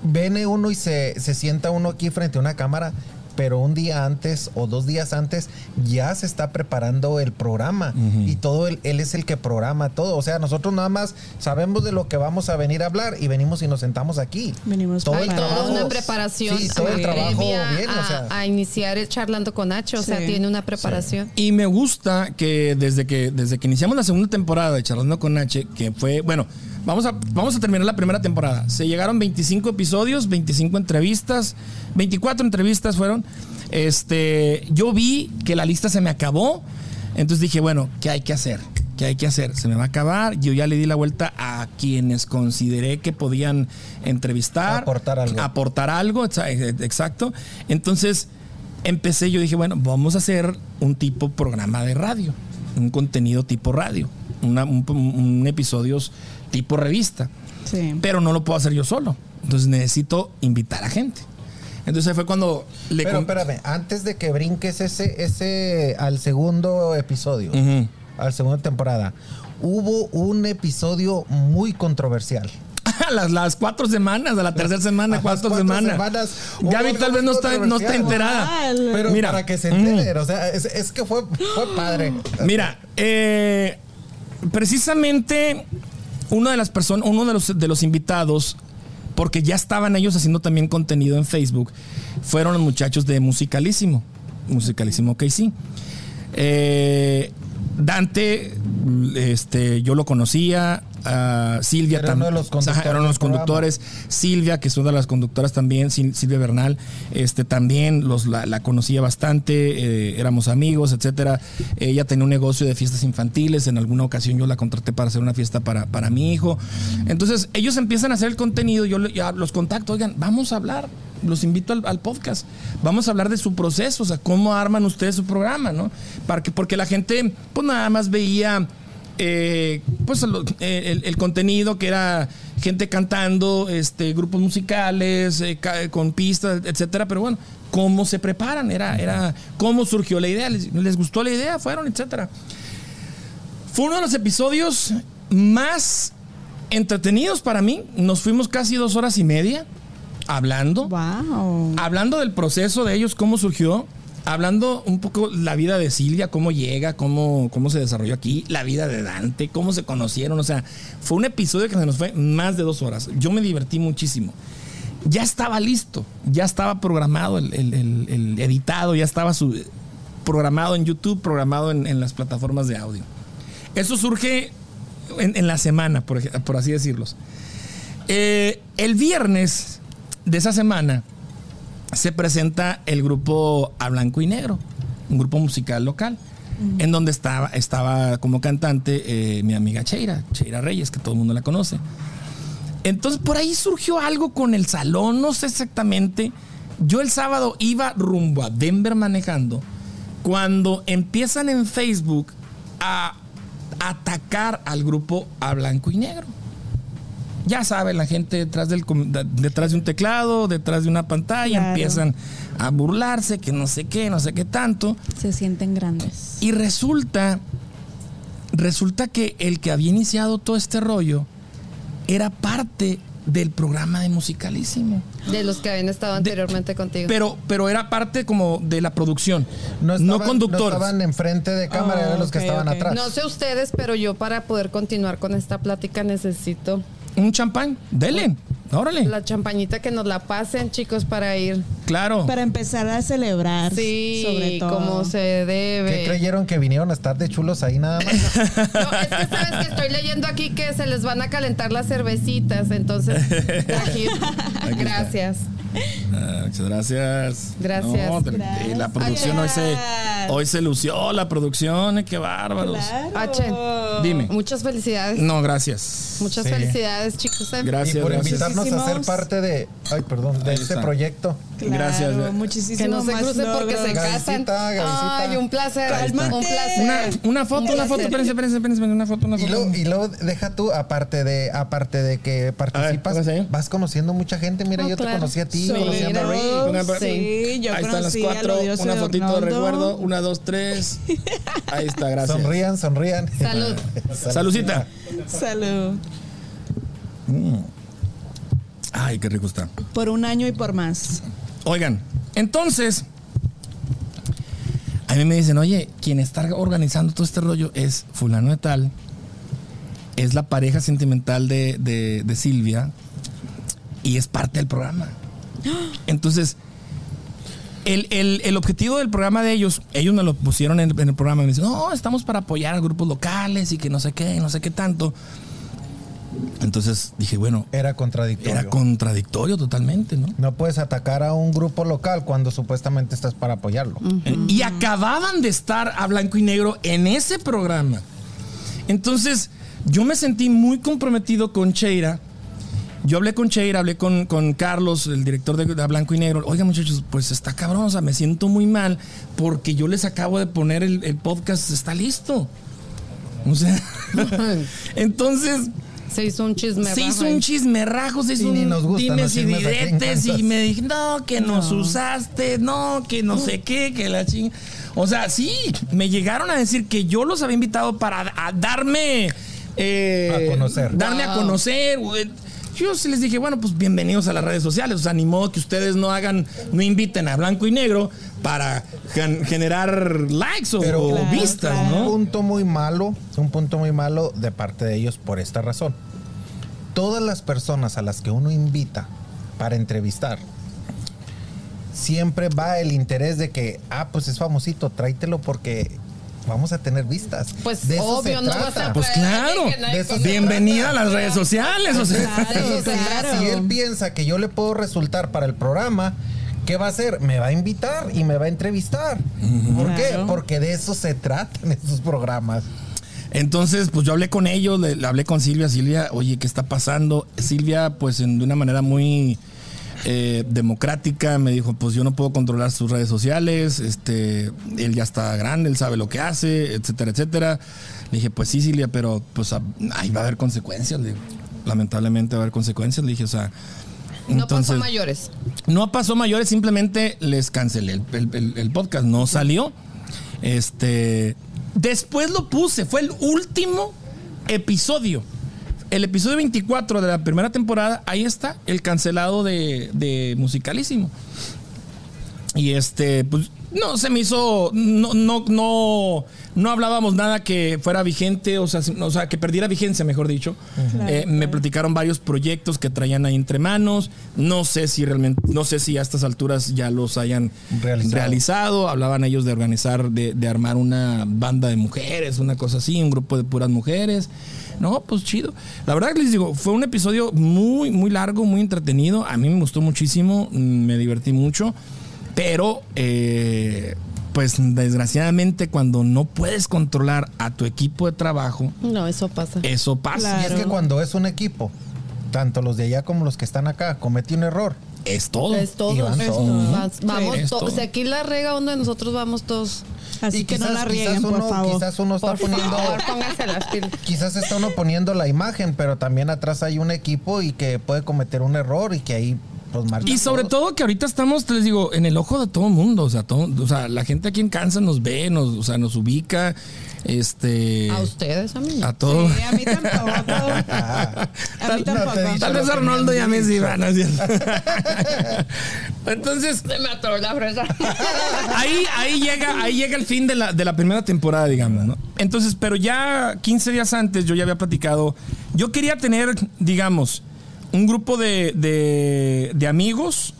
viene uno y se, se sienta uno aquí frente a una cámara, pero un día antes o dos días antes ya se está preparando el programa y todo él, él es el que programa todo. O sea, nosotros nada más sabemos de lo que vamos a venir a hablar y venimos y nos sentamos aquí. Venimos todo el toda trabajo. una preparación Sí, todo el trabajo bien, a, o sea. a iniciar el charlando con Nacho. O sea, Sí. tiene una preparación. Y me gusta que desde que desde que iniciamos la segunda temporada de Charlando con H, que fue, bueno, vamos a, vamos a terminar la primera temporada. Se llegaron 25 episodios, 25 entrevistas, 24 entrevistas fueron. Este, yo vi que la lista se me acabó, entonces dije, bueno, ¿qué hay que hacer? ¿Qué hay que hacer? Se me va a acabar. Yo ya le di la vuelta a quienes consideré que podían entrevistar, Aportar algo. aportar algo, exa- exacto. Entonces empecé, yo dije, bueno, vamos a hacer un tipo programa de radio, un contenido tipo radio, una- un, un episodios tipo revista, Sí. pero no lo puedo hacer yo solo. Entonces necesito invitar a gente. Entonces fue cuando le Pero espérame, antes de que brinques ese, ese al segundo episodio, a la segunda temporada, hubo un episodio muy controversial. [laughs] las, las cuatro semanas, a la tercera semana, Ajá, cuatro, cuatro semanas. semanas, Gaby tal vez no está, no está enterada. Mal. Pero Mira, para que se mm. enteren, o sea, es, es que fue, fue padre. Mira, eh, precisamente Una de las personas, uno de los, de los invitados, porque ya estaban ellos haciendo también contenido en Facebook, fueron los muchachos de Musicalísimo. Musicalísimo, sí. Eh, Dante, este, yo lo conocía. Ah, Silvia Era uno de los también. conductores Eran los conductores. Silvia, que es una de las conductoras también, Sil- Silvia Bernal, este, también los, la, la conocía bastante, eh, éramos amigos, etcétera. Ella tenía un negocio de fiestas infantiles. En alguna ocasión yo la contraté para hacer una fiesta para, para mi hijo. Entonces, ellos empiezan a hacer el contenido. Yo ya los contacto, oigan, vamos a hablar. Los invito al, al podcast. Vamos a hablar de su proceso, o sea, cómo arman ustedes su programa, ¿no? Para que, porque la gente, pues nada más veía eh, pues eh, el, el contenido que era gente cantando, este, grupos musicales, eh, con pistas, etcétera, pero bueno, cómo se preparan, era, era cómo surgió la idea, les, les gustó la idea, fueron, etcétera. Fue uno de los episodios más entretenidos para mí. Nos fuimos casi dos horas y media hablando Wow. hablando del proceso de ellos, cómo surgió, hablando un poco la vida de Silvia, cómo llega, cómo, cómo se desarrolló aquí, la vida de Dante, cómo se conocieron, o sea, fue un episodio que se nos fue más de dos horas. Yo me divertí muchísimo. Ya estaba listo, ya estaba programado el, editado, ya estaba su, programado en YouTube, programado en, las plataformas de audio. Eso surge en, la semana, por así decirlos. Eh, el viernes de esa semana se presenta el grupo A Blanco y Negro, un grupo musical local, en donde estaba, estaba como cantante eh, mi amiga Cheira, Cheira Reyes, que todo el mundo la conoce. Entonces por ahí surgió algo con el salón, no sé exactamente. Yo el sábado iba rumbo a Denver manejando cuando empiezan en Facebook a atacar al grupo A Blanco y Negro. Ya saben, la gente detrás, del, detrás de un teclado, detrás de una pantalla, Claro. empiezan a burlarse, que no sé qué, no sé qué tanto. Se sienten grandes. Y resulta, resulta que el que había iniciado todo este rollo era parte del programa de Musicalísimo. De los que habían estado anteriormente contigo. Pero, pero era parte como de la producción, no, No, estaban, conductores. No estaban enfrente de cámara, Oh, eran los que estaban atrás. no sé ustedes, pero yo para poder continuar con esta plática necesito Un champán, dele, órale. la champañita que nos la pasen, chicos, para ir. claro. Para empezar a celebrar. Sí, sobre todo. como se debe. ¿Qué creyeron que vinieron a estar de chulos ahí nada más? [laughs] No, es que sabes que estoy leyendo aquí que se les van a calentar las cervecitas, entonces [laughs] aquí. Gracias. [laughs] Ah, muchas gracias. Gracias. No, eh, la producción hoy se, hoy se lució, la producción, eh, qué bárbaros. Claro. H. Dime. Muchas felicidades. No, gracias. Muchas Sí. felicidades, chicos. Gracias, y por gracias. invitarnos a ser parte de, ay, perdón, de este proyecto. Claro, Gracias. Muchísimo Que no se crucen porque se casan. Gavisita, Gavisita. Ay, un placer. Un placer. Una, una foto, Un una foto, espérense, espérense, espérense, una foto, una Y foto. luego, y luego deja tú, aparte de, aparte de que participas, vas conociendo mucha gente. Mira, Oh, yo claro. te conocí a ti, Sí, a yo Ahí están las cuatro, una fotito de recuerdo, una, dos, tres. [laughs] Ahí está, gracias. Sonrían, sonrían. Salud. Salucita. Salud. Ay, qué rico está. Por un año y por más. Oigan, entonces, a mí me dicen, oye, quien está organizando todo este rollo es fulano de tal, es la pareja sentimental de, de- de Silvia y es parte del programa. Entonces, el, el- el objetivo del programa de ellos, ellos me lo pusieron en, en el programa, me dicen, no, estamos para apoyar a grupos locales y que no sé qué, no sé qué tanto. Entonces dije, bueno, Era contradictorio. era contradictorio totalmente, ¿no? No puedes atacar a un grupo local cuando supuestamente estás para apoyarlo. Y acababan de estar a blanco y negro en ese programa. Entonces, yo me sentí muy comprometido con Cheira. Yo hablé con Cheira, hablé con, con Carlos, el director de, Blanco y Negro. Oiga, muchachos, pues está cabrón, o sea, me siento muy mal porque yo les acabo de poner el, el podcast, está listo. O sea, [laughs] entonces Se hizo un chisme. se hizo un chismerrajo, se hizo Y ni un nos gustan dimes y diretes y me dije, no, que nos usaste, no, que no sé qué, que la ching... O sea, sí, me llegaron a decir que yo los había invitado para a darme... eh, A conocer. Darme a conocer. Yo sí les dije, bueno, pues bienvenidos a las redes sociales. O sea, ni modo que ustedes no hagan, no inviten a blanco y negro para gen- generar likes o, Pero o Claro, vistas, claro. Un ¿no? punto muy malo, un punto muy malo de parte de ellos por esta razón. todas las personas a las que uno invita para entrevistar, siempre va el interés de que, ah, pues es famosito, tráetelo porque vamos a tener vistas. Pues De eso obvio, se no trata. vas a Pues claro. De. Bienvenida a las redes sociales. O sea, Claro, De eso se trata. claro. Si él piensa que yo le puedo resultar para el programa, ¿qué va a hacer? Me va a invitar y me va a entrevistar. ¿Por qué? Claro. Porque de eso se tratan [laughs] esos programas. Entonces, pues yo hablé con ellos, le, le hablé con Silvia. Silvia, oye, ¿qué está pasando? Silvia, pues en- de una manera muy eh, democrática, me dijo, pues yo no puedo controlar sus redes sociales, este, él ya está grande, él sabe lo que hace, etcétera, etcétera. Le dije, pues sí, Silvia, pero pues a- ahí va a haber consecuencias. le digo. Lamentablemente va a haber consecuencias. Le dije, o sea... No pasó entonces- mayores. no pasó mayores, simplemente les cancelé el, el- el- el podcast, no salió. Este. Después lo puse, fue el último episodio. El episodio 24 de la primera temporada, ahí está, el cancelado de, de Musicalísimo. Y este, pues, no se me hizo. No, no, no, no hablábamos nada que fuera vigente, o sea, o sea que perdiera vigencia, mejor dicho. Claro, Eh, Me platicaron varios proyectos que traían ahí entre manos. No sé si realmente, no sé si a estas alturas ya los hayan Realizado. realizado. Hablaban ellos de organizar, de, de armar una banda de mujeres, una cosa así, un grupo de puras mujeres. No, pues chido. La verdad que les digo, fue un episodio muy, muy largo, muy entretenido. A mí me gustó muchísimo, mm, me divertí mucho. Pero, eh, pues desgraciadamente, cuando no puedes controlar a tu equipo de trabajo, No, eso pasa. eso pasa. Y es que Claro. cuando es un equipo, tanto los de allá como los que están acá, comete un error. Es todo. Es todo. Y van Es todos. todo. Vas- Vamos Es todos. todo. Si aquí la rega de nosotros vamos todos. Así y que quizás, no la quizás rieguen, uno, por favor. quizás uno está Por poniendo, favor, [laughs] pónganse las pilas. quizás está uno poniendo la imagen, pero también atrás hay un equipo y que puede cometer un error y que ahí pues Y sobre todo que ahorita estamos, les digo, en el ojo de todo el mundo. O sea, todo, o sea, la gente aquí en Kansas nos ve, nos, o sea, nos ubica. Este. A ustedes, a mí. A todos. Sí, a mí tampoco. [laughs] a mí tampoco. Tal vez Arnoldo me y a mí sí van a decir. Entonces, Se me atoró la fresa. [laughs] ahí, ahí llega, ahí llega el fin de la, de la primera temporada, digamos, ¿no? Entonces, pero ya 15 días antes yo ya había platicado. Yo quería tener, digamos, un grupo de, de- de amigos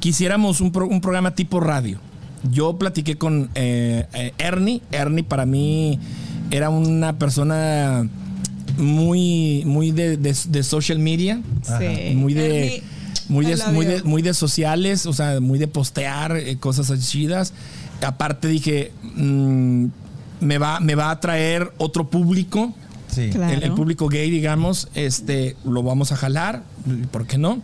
que hiciéramos un, pro- un programa tipo radio. Yo platiqué con eh, eh, Ernie. Ernie para mí era una persona muy, muy de, de- de social media. Sí. Muy de. Ernie, Muy de, muy, de, muy de sociales, o sea, muy de postear eh, cosas así chidas. Aparte dije, mm, me, va, me va a atraer otro público, Sí. Claro. el, el público gay, digamos, este, lo vamos a jalar, ¿por qué no?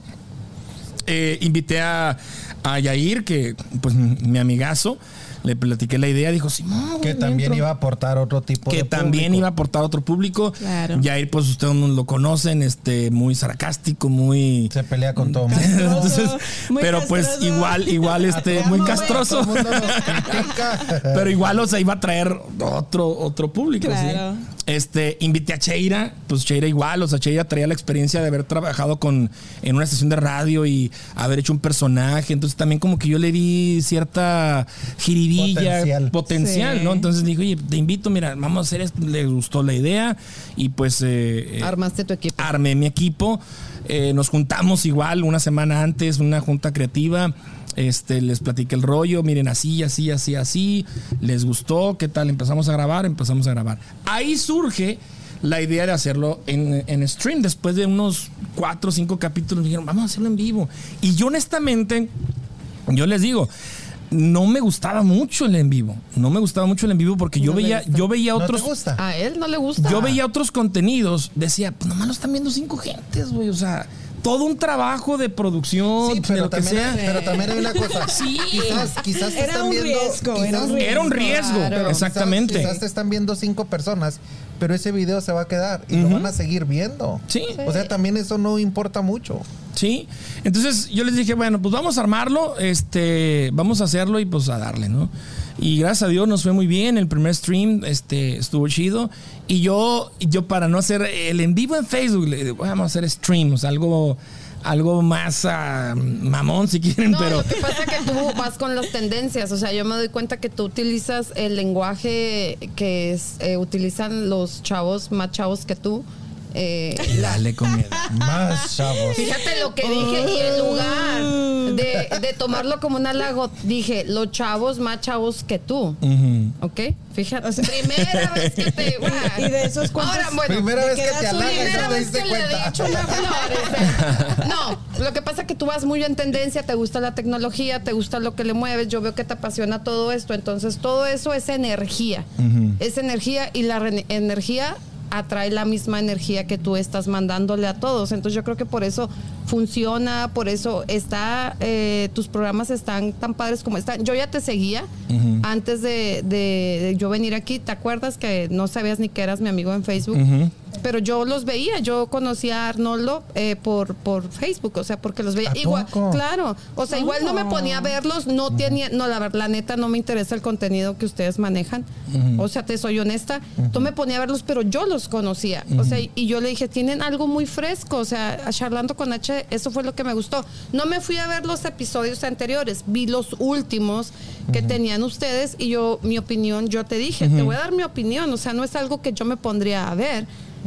Eh, invité a, a Yair, que pues mi amigazo, le platiqué la idea, dijo, sí, no, Que también iba a aportar otro tipo que de también público. iba a aportar otro público. Claro. Yair, pues ustedes no lo conocen, este, muy sarcástico, muy... Se pelea con todo mundo. [laughs] Entonces, muy pero pues igual, igual, este, Te muy castroso. [laughs] Pero igual, o sea, iba a traer otro, otro público, Claro. ¿sí? Este, invité a Cheira, pues Cheira igual, o sea, Cheira traía la experiencia de haber trabajado con, en una estación de radio y haber hecho un personaje, entonces también como que yo le vi cierta jiribilla, Potencial. potencial, Sí. ¿no? Entonces dije, oye, te invito, mira, vamos a hacer esto, le gustó la idea y pues... eh, eh, Armaste tu equipo. armé mi equipo. Eh, nos juntamos igual una semana antes, una junta creativa. Este, les platiqué el rollo, miren así, así, así, así. Les gustó, ¿qué tal? Empezamos a grabar, empezamos a grabar. Ahí surge la idea de hacerlo en, en stream. Después de unos cuatro o cinco capítulos, dijeron, vamos a hacerlo en vivo. Y yo honestamente, yo les digo, no me gustaba mucho el en vivo. No me gustaba mucho el en vivo porque yo No veía, yo veía ¿No te otros. gusta? A él no le gusta. Yo veía otros contenidos, decía, pues nomás lo están viendo cinco gentes, güey. O sea, todo un trabajo de producción, Sí, de pero lo que también, sea. pero también hay una cosa. [laughs] Sí. Quizás, quizás te Era están un viendo. riesgo, era un riesgo. Era un riesgo, Claro. pero exactamente. Quizás, quizás te están viendo cinco personas, pero ese video se va a quedar y lo Ujú. van a seguir viendo. Sí. O sea, también eso no importa mucho. Sí. Entonces yo les dije, bueno, pues vamos a armarlo, este, vamos a hacerlo y pues a darle, ¿no? Y gracias a Dios nos fue muy bien. El primer stream este, estuvo chido. Y yo, yo para no hacer el en vivo en Facebook, le digo, vamos a hacer stream, o sea, algo, algo más ah, mamón si quieren, No, pero. lo que pasa es que tú vas con las tendencias. O sea, yo me doy cuenta que tú utilizas el lenguaje que es, eh, utilizan los chavos más chavos que tú eh, Dale con. Más [laughs] chavos. Fíjate lo que dije y en lugar de, de tomarlo como un halago, dije, los chavos más chavos que tú. ¿Ok? Fíjate. primera vez que te... [laughs] Y de esos cuantos- Ahora, bueno. Primera ¿de vez que te halaga y Primera vez que le he cuenta. dicho una flor. [laughs] No, lo que pasa es que tú vas muy en tendencia, te gusta la tecnología, te gusta lo que le mueves, yo veo que te apasiona todo esto, entonces todo eso es energía. Es energía y la energía atrae la misma energía que tú estás mandándole a todos. Entonces yo creo que por eso funciona, por eso está, eh, tus programas están tan padres como están. Yo ya te seguía antes de, de- de yo venir aquí. ¿Te acuerdas que no sabías ni que eras mi amigo en Facebook? Pero yo los veía, yo conocía a Arnoldo eh, por, por Facebook, o sea, porque los veía. ¿A Igual, claro. O sea, igual no me ponía a verlos, no tenía, no, la, ver- la neta no me interesa el contenido que ustedes manejan. O sea, te soy honesta, no me ponía a verlos, pero yo los conocía. O sea, y yo le dije, tienen algo muy fresco, o sea, charlando con H, eso fue lo que me gustó. No me fui a ver los episodios anteriores, vi los últimos que tenían ustedes y yo, mi opinión, yo te dije, te voy a dar mi opinión, o sea, no es algo que yo me pondría a ver.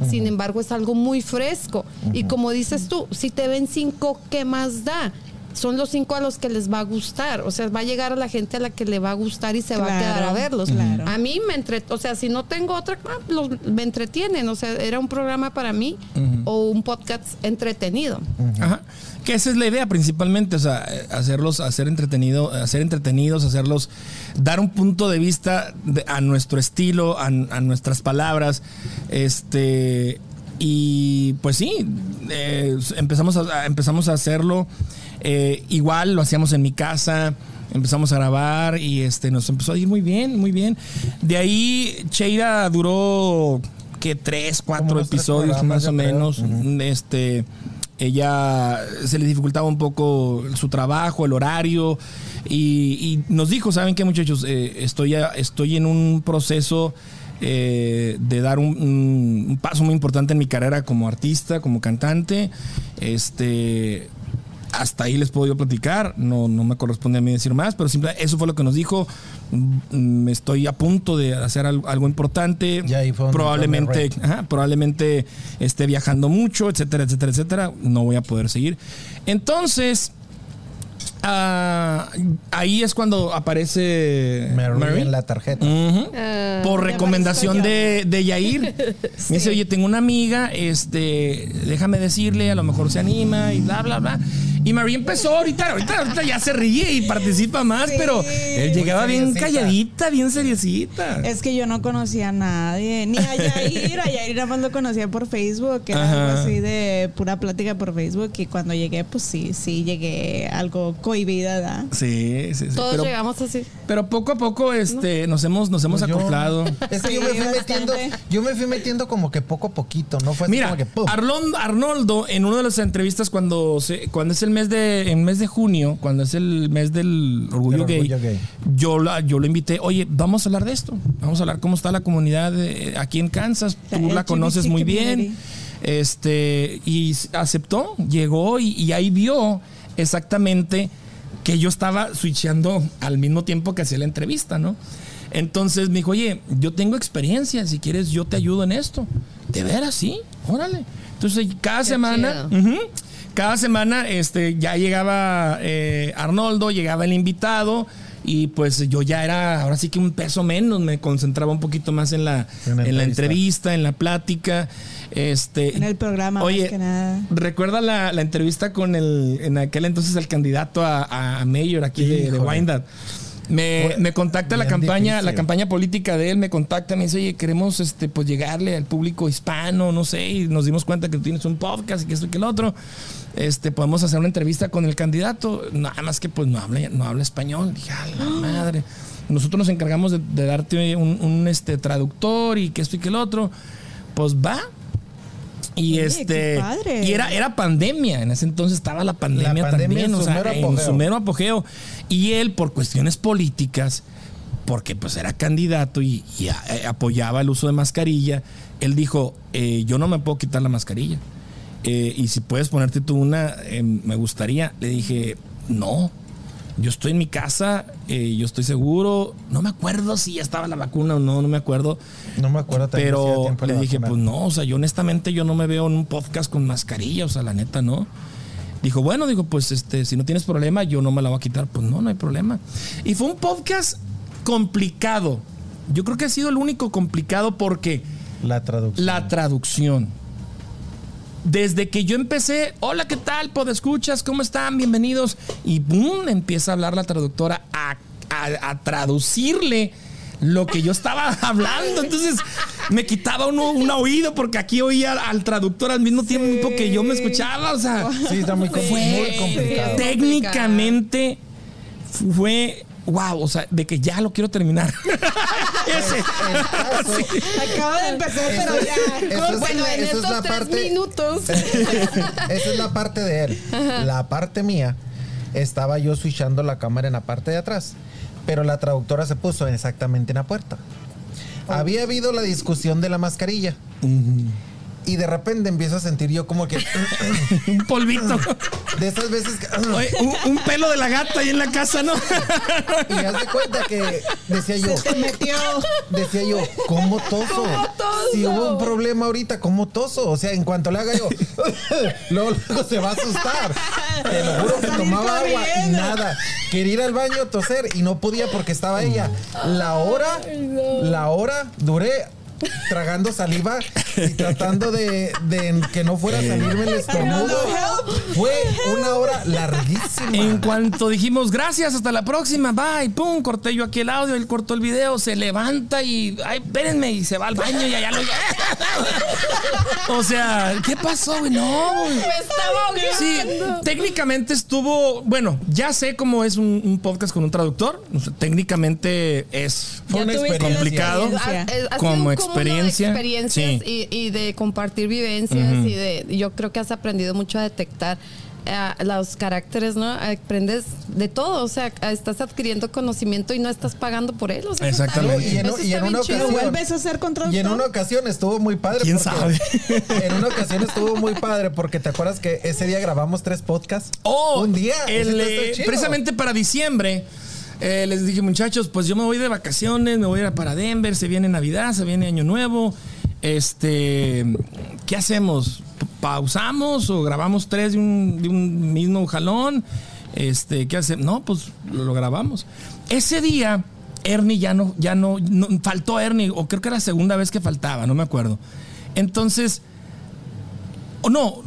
Sin embargo, es algo muy fresco. Y como dices tú, si te ven cinco, ¿qué más da? Son los cinco a los que les va a gustar. O sea, va a llegar a la gente a la que le va a gustar y se va a quedar a verlos. claro. A mí me entre, o sea, si no tengo otra, ah, los- me entretienen. O sea, era un programa para mí o un podcast entretenido. Ajá. Que esa es la idea principalmente, o sea, eh, hacerlos, hacer entretenido, hacer entretenidos, hacerlos, dar un punto de vista de- a nuestro estilo, a, a nuestras palabras, este, y pues sí, eh, empezamos a, a- empezamos a hacerlo, eh, igual lo hacíamos en mi casa, empezamos a grabar y este, nos empezó a ir muy bien, muy bien. De ahí Cheira duró que tres, cuatro tres episodios más o menos. Este, ella se le dificultaba un poco su trabajo, el horario, y, y nos dijo, ¿saben qué muchachos? Eh, estoy, a- estoy en un proceso eh, de dar un, un- un paso muy importante en mi carrera como artista, como cantante. Este, hasta ahí les puedo yo platicar, no, no me corresponde a mí decir más, pero simple, eso fue lo que nos dijo. Mm, Estoy a punto de hacer algo, algo importante. Y ahí fue donde probablemente, ajá, probablemente esté viajando mucho, etcétera, etcétera, etcétera. No voy a poder seguir. Entonces, ah, ahí es cuando aparece Mary Mary. en la tarjeta. Ah, Por ya recomendación de, de Yair. [laughs] Me dice, oye, tengo una amiga, este, déjame decirle, a lo mejor se anima y bla, bla, bla. Y María empezó ahorita, ahorita, ahorita ya se ríe y participa más, Sí. pero él llegaba bien calladita, bien seriecita. Es que yo no conocía a nadie, ni a Yair, a Yair nada más lo conocía por Facebook, que era Ajá. algo así de pura plática por Facebook y cuando llegué, pues sí, sí llegué algo cohibida, ¿verdad? Sí, sí, sí. Todos Pero, llegamos así. pero poco a poco este, nos hemos, nos hemos Pues yo- acoplado. [laughs] Es que Sí, yo me fui bastante. metiendo, yo me fui metiendo como que poco a poquito, no fue así Mira, como que ¡pum! Arlon- Arnoldo, en una de las entrevistas cuando se, cuando es el mes de en mes de junio, cuando es el mes del orgullo, Del orgullo gay, gay. yo la, yo lo invité, oye, vamos a hablar de esto, vamos a hablar cómo está la comunidad eh, aquí en Kansas, La tú la conoces muy bien, este y aceptó, llegó y, y ahí vio exactamente que yo estaba switcheando al mismo tiempo que hacía la entrevista, ¿no? Entonces me dijo, oye, yo tengo experiencia, si quieres yo te ayudo en esto. De veras, sí, órale. Entonces cada semana, cada semana este, ya llegaba eh, Arnoldo, llegaba el invitado y pues yo ya era, ahora sí que un peso menos, me concentraba un poquito más en la, En la en la entrevista. entrevista, en la plática. Este, En el programa, más Oye, que nada. ¿recuerda la, la entrevista con el, en aquel entonces el candidato a, a mayor aquí de, de. Wyandotte? Me, Fue me contacta la campaña, difícil. la campaña política de él, me contacta, me dice, oye, queremos este, pues llegarle al público hispano, no sé, y nos dimos cuenta que tú tienes un podcast y que esto y que el otro. Este, podemos hacer una entrevista con el candidato, nada más que pues no habla, no habla español. Dije, a la [gasps] madre. Nosotros nos encargamos de, de darte un, un, este, traductor y que esto y que el otro. Pues va, y Oye, este qué padre. y era, era pandemia, en ese entonces estaba la pandemia, La pandemia también, en o su sea, mero en apogeo. su mero apogeo. Y él, por cuestiones políticas, porque pues era candidato y, y a- eh, apoyaba el uso de mascarilla, él dijo, eh, yo no me puedo quitar la mascarilla. Eh, y si puedes ponerte tú una, eh, me gustaría. Le dije, no. Yo estoy en mi casa, eh, yo estoy seguro. No me acuerdo si ya estaba la vacuna o no, no me acuerdo. No me acuerdo también si Pero de le dije, vacuna. pues no, o sea, yo honestamente yo no me veo en un podcast con mascarilla, o sea, la neta, no. Dijo, bueno, digo, pues este, si no tienes problema, yo no me la voy a quitar. Pues no, no hay problema. Y fue un podcast complicado. Yo creo que ha sido el único complicado porque La traducción. la traducción. Desde que yo empecé, hola, ¿qué tal? escuchas ¿Cómo están? Bienvenidos. Y boom, empieza a hablar la traductora a, a- a traducirle lo que yo estaba [laughs] hablando. Entonces me quitaba uno, un oído porque aquí oía al traductor al mismo tiempo que yo me escuchaba. O sea, Sí, está muy, com- muy complicado. técnicamente fue wow, o sea, de que ya lo quiero terminar. [laughs] Ese. Acaba de empezar, pero ya. Es- bueno, en es estos la tres parte- minutos. [laughs] Esa es la parte de él. La parte mía, estaba yo switchando la cámara en la parte de atrás, pero la traductora se puso exactamente en la puerta. Había habido la discusión de la mascarilla. Y de repente empiezo a sentir yo como que [laughs] un polvito. de esas veces que [laughs] Oye, un, un pelo de la gata ahí en la casa, ¿no? [laughs] y haz de cuenta que decía yo, Se metió. decía yo, ¿cómo toso? ¿Cómo toso? Si hubo un problema ahorita, ¿cómo toso? O sea, en cuanto le haga yo, luego, luego se va a asustar. Te lo juro que tomaba agua y nada. Quería ir al baño a toser y no podía porque estaba ella. La hora, la hora duré tragando saliva y tratando de, de que no fuera a salirme el estornudo. Fue una hora larguísima. En cuanto dijimos gracias, hasta la próxima, bye, pum, corté yo aquí el audio, él cortó el video, se levanta y, ay, espérenme, y se va al baño y allá lo. [laughs] o sea, ¿qué pasó, güey? No. Me estaba ahogando. Sí, técnicamente estuvo, bueno, ya sé cómo es un, un podcast con un traductor, o sea, técnicamente es complicado. Como de experiencia, experiencias sí. y, y de compartir vivencias y de yo creo que has aprendido mucho a detectar eh, los caracteres, ¿no? Aprendes de todo, o sea, estás adquiriendo conocimiento y no estás pagando por él. o sea, Exactamente. Y en- eso y está en bien una chido. ¿Lo ocasión- vuelves a hacer con Y en una ocasión estuvo muy padre. ¿Quién porque- sabe? [laughs] En una ocasión estuvo muy padre porque te acuerdas que ese día grabamos tres podcasts. Oh, un día. el, eh, precisamente para diciembre. Eh, les dije, muchachos, pues yo me voy de vacaciones, me voy a ir para Denver, se viene Navidad, se viene Año Nuevo. Este, ¿qué hacemos? ¿Pausamos o grabamos tres de un, de un mismo jalón? Este, ¿qué hacemos? No, pues lo, grabamos. Ese día, Ernie ya no, ya no, no- faltó Ernie, o creo que era la segunda vez que faltaba, no me acuerdo. Entonces, o no,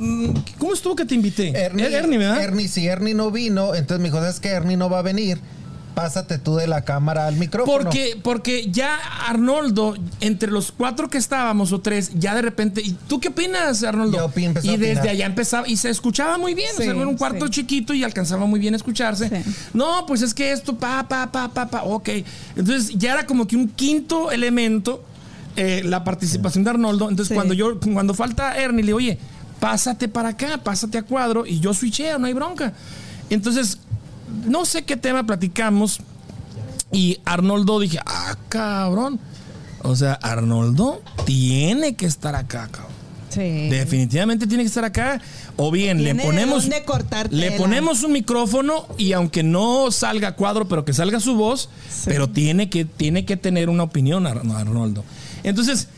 ¿cómo estuvo que te invité? Ernie, Ernie, ¿verdad? Ernie, si Ernie no vino, entonces mi cosa es que Ernie no va a venir. Pásate tú de la cámara al micrófono. Porque, porque ya Arnoldo, entre los cuatro que estábamos o tres, ya de repente. ¿Y tú qué opinas, Arnoldo? Empezó y desde opinar. allá empezaba, y se escuchaba muy bien. o sea, era un cuarto sí. chiquito y alcanzaba muy bien a escucharse. Sí. No, pues es que esto, pa, pa, pa, pa, pa, ok. Entonces ya era como que un quinto elemento eh, la participación de Arnoldo. Entonces Sí. cuando yo, cuando falta Ernie, le digo, oye, pásate para acá, pásate a cuadro y yo switcheo, no hay bronca. Entonces, no sé qué tema platicamos. Y Arnoldo dije, ah, cabrón. O sea, Arnoldo tiene que estar acá, cabrón. Sí. Definitivamente tiene que estar acá. O bien, le ponemos. le ponemos un micrófono y aunque no salga cuadro, pero que salga su voz, Sí. pero tiene que, tiene que tener una opinión, Ar- Arnoldo. Entonces,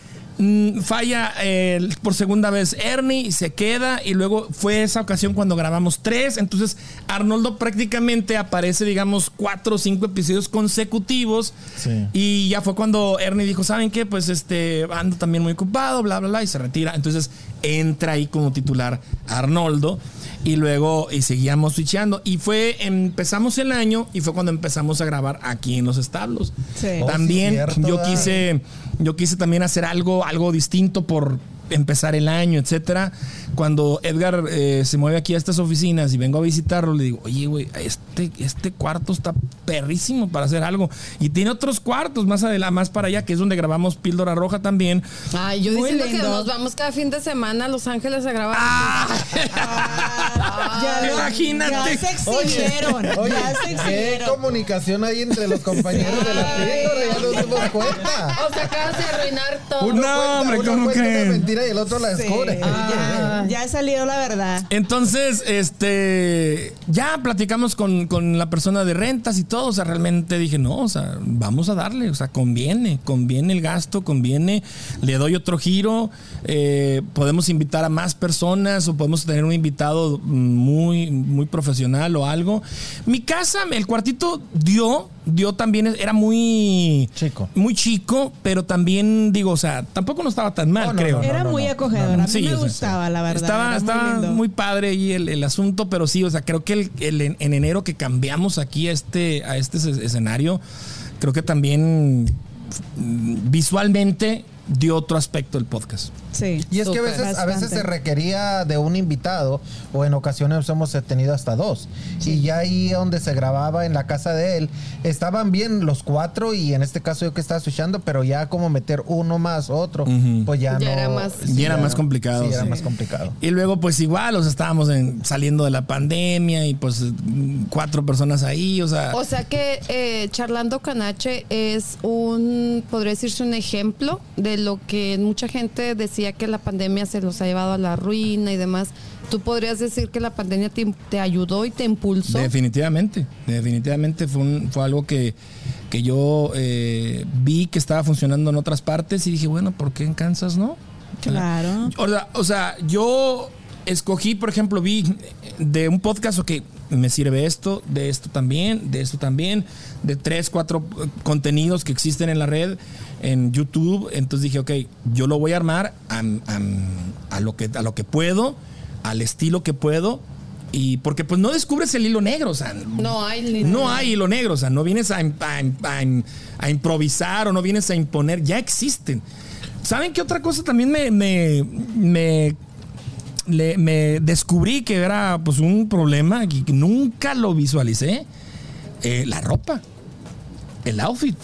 falla eh, por segunda vez Ernie y se queda. Y luego fue esa ocasión cuando grabamos tres. Entonces, Arnoldo prácticamente aparece, digamos, cuatro o cinco episodios consecutivos. Sí. Y ya fue cuando Ernie dijo, ¿saben qué? Pues este, ando también muy ocupado, bla, bla, bla, y se retira. Entonces entra ahí como titular Arnoldo y luego y seguíamos switchando. Y fue, empezamos el año y fue cuando empezamos a grabar aquí en los establos. Sí. Oh, También sí, cierto, yo quise, yo quise también hacer algo, algo distinto por empezar el año, etcétera. Cuando Edgar eh, se mueve aquí a estas oficinas y vengo a visitarlo, le digo, oye, güey, este, este cuarto está perrísimo para hacer algo. Y tiene otros cuartos más adelante, más para allá, que es donde grabamos Píldora Roja también. Ay, yo Muy diciendo que nos vamos cada fin de semana a Los Ángeles a grabar. Ah, [laughs] ya lo- Imagínate. Ya se exhibieron. Oye, ya se qué exhibieron. comunicación hay entre los compañeros de la píldora, ya nos dimos cuenta. O sea, acabas de arruinar todo. No, hombre, ¿cómo creen? Mentira y el otro la Sí, descubre. ya, ya salió la verdad. Entonces, este, ya platicamos con, con la persona de rentas y todo, o sea, realmente dije, no, o sea, vamos a darle, o sea, conviene, conviene el gasto, conviene, le doy otro giro, eh, podemos invitar a más personas o podemos tener un invitado muy, muy profesional o algo. Mi casa, el cuartito dio, dio también, era muy Chico. muy chico, pero también digo, o sea, tampoco no estaba tan mal, Oh, no, creo. no, no. Era muy acogedora. A mí Sí, me sea, gustaba, la verdad. Estaba, era estaba lindo. muy, padre ahí el, el asunto, pero sí, o sea, creo que el, el- en, en enero que cambiamos aquí a este, a este es- escenario, creo que también mm, visualmente dio otro aspecto el podcast. Sí. Y es que a veces, a veces se requería de un invitado o en ocasiones hemos tenido hasta dos. Y ya ahí donde se grababa en la casa de él, estaban bien los cuatro y en este caso yo que estaba escuchando, pero ya como meter uno más otro, pues ya, Ya no. era más- Ya era más complicado, Sí, era más complicado. Y luego, pues igual, o sea, estábamos en- saliendo de la pandemia y pues cuatro personas ahí, o sea. O sea que eh, Charlando Canache es un, podría decirse un ejemplo de lo que mucha gente decía que la pandemia se los ha llevado a la ruina y demás. ¿Tú podrías decir que la pandemia te, te ayudó y te impulsó? Definitivamente, definitivamente fue, un- fue algo que, que yo eh, vi que estaba funcionando en otras partes y dije, bueno, ¿por qué en Kansas no? Claro. O sea, o sea, yo escogí, por ejemplo, vi de un podcast, ok, me sirve esto, de esto también, de esto también, de tres, cuatro eh, contenidos que existen en la red, en YouTube. Entonces dije, ok, yo lo voy a armar a, a- a lo, que, a lo que puedo, al estilo que puedo. Y porque pues no descubres el hilo negro, o sea, No hay ni- no hay hilo negro, o sea, no vienes a, a- a- a improvisar o no vienes a imponer, ya existen. ¿Saben qué otra cosa también me, me, me, le- me descubrí que era pues un problema y que nunca lo visualicé? Eh, la ropa, el outfit.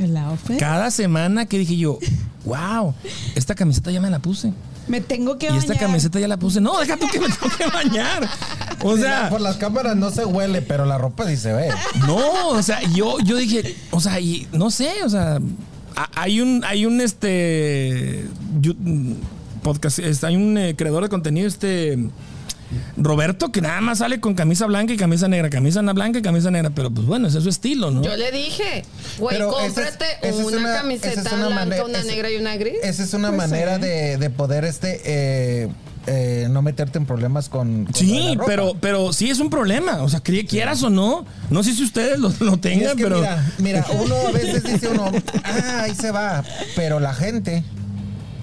El outfit. Cada semana que dije yo, wow, esta camiseta ya me la puse. Me tengo que Y esta bañar. camiseta ya la puse. No, deja tú que me tengo que bañar. O sea, por las cámaras no se huele, pero la ropa sí se ve. No, o sea, yo, yo dije, o sea, y no sé, o sea, hay un, hay un este podcast, hay un eh, creador de contenido, este Roberto, que nada más sale con camisa blanca y camisa negra, camisa blanca y camisa negra, pero pues bueno, ese es su estilo, ¿no? Yo le dije, güey, Pero esa es- cómprate es una, una- camiseta es una blanca, una negra y una gris. Esa es una Pues manera sí. de, de poder este eh, eh, no meterte en problemas con, Sí, la ropa. pero, pero sí es un problema. O sea, quieras o no. No sé si ustedes lo, lo tengan, es que pero. mira, mira, [laughs] uno a veces dice uno, ah, ahí se va, pero la gente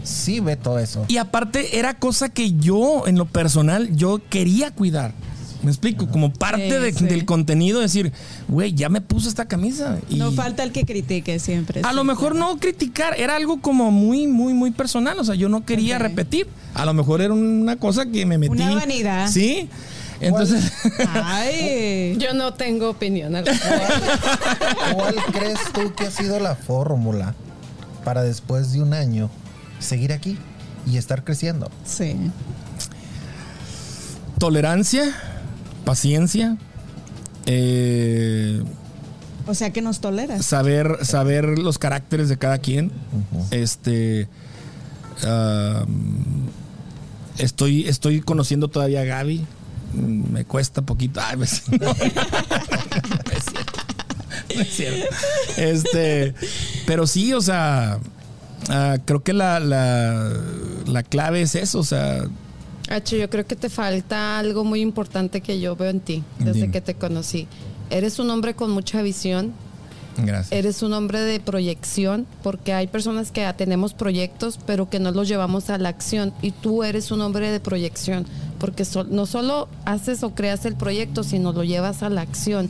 sí ve todo eso. Y aparte, era cosa que yo, en lo personal, yo quería cuidar. Me explico, como parte Sí, de- sí. del contenido, decir, güey, ya me puse esta camisa. Y No falta el que critique siempre. a sí, lo mejor claro. no criticar, era algo como muy, muy, muy personal. O sea, yo no quería repetir. A lo mejor era una cosa que me metí. Una vanidad. Sí. Entonces, [laughs] Ay. Yo no tengo opinión al respecto. ¿Cuál crees tú que ha sido la fórmula para después de un año seguir aquí y estar creciendo? Sí. tolerancia, paciencia, eh, O sea que nos toleras. saber, saber los caracteres de cada quien. Este. estoy, estoy conociendo todavía a Gaby. Mm, Me cuesta poquito. Ay, pues, [laughs] no, no es cierto. No es cierto. Este. Pero sí, o sea. Ah, creo que la, la, la clave es eso. O sea. Hacho, yo creo que te falta algo muy importante que yo veo en ti desde Dime. que te conocí. Eres un hombre con mucha visión, Gracias. eres un hombre de proyección, porque hay personas que tenemos proyectos, pero que no los llevamos a la acción. Y tú eres un hombre de proyección, porque so- no solo haces o creas el proyecto, sino lo llevas a la acción.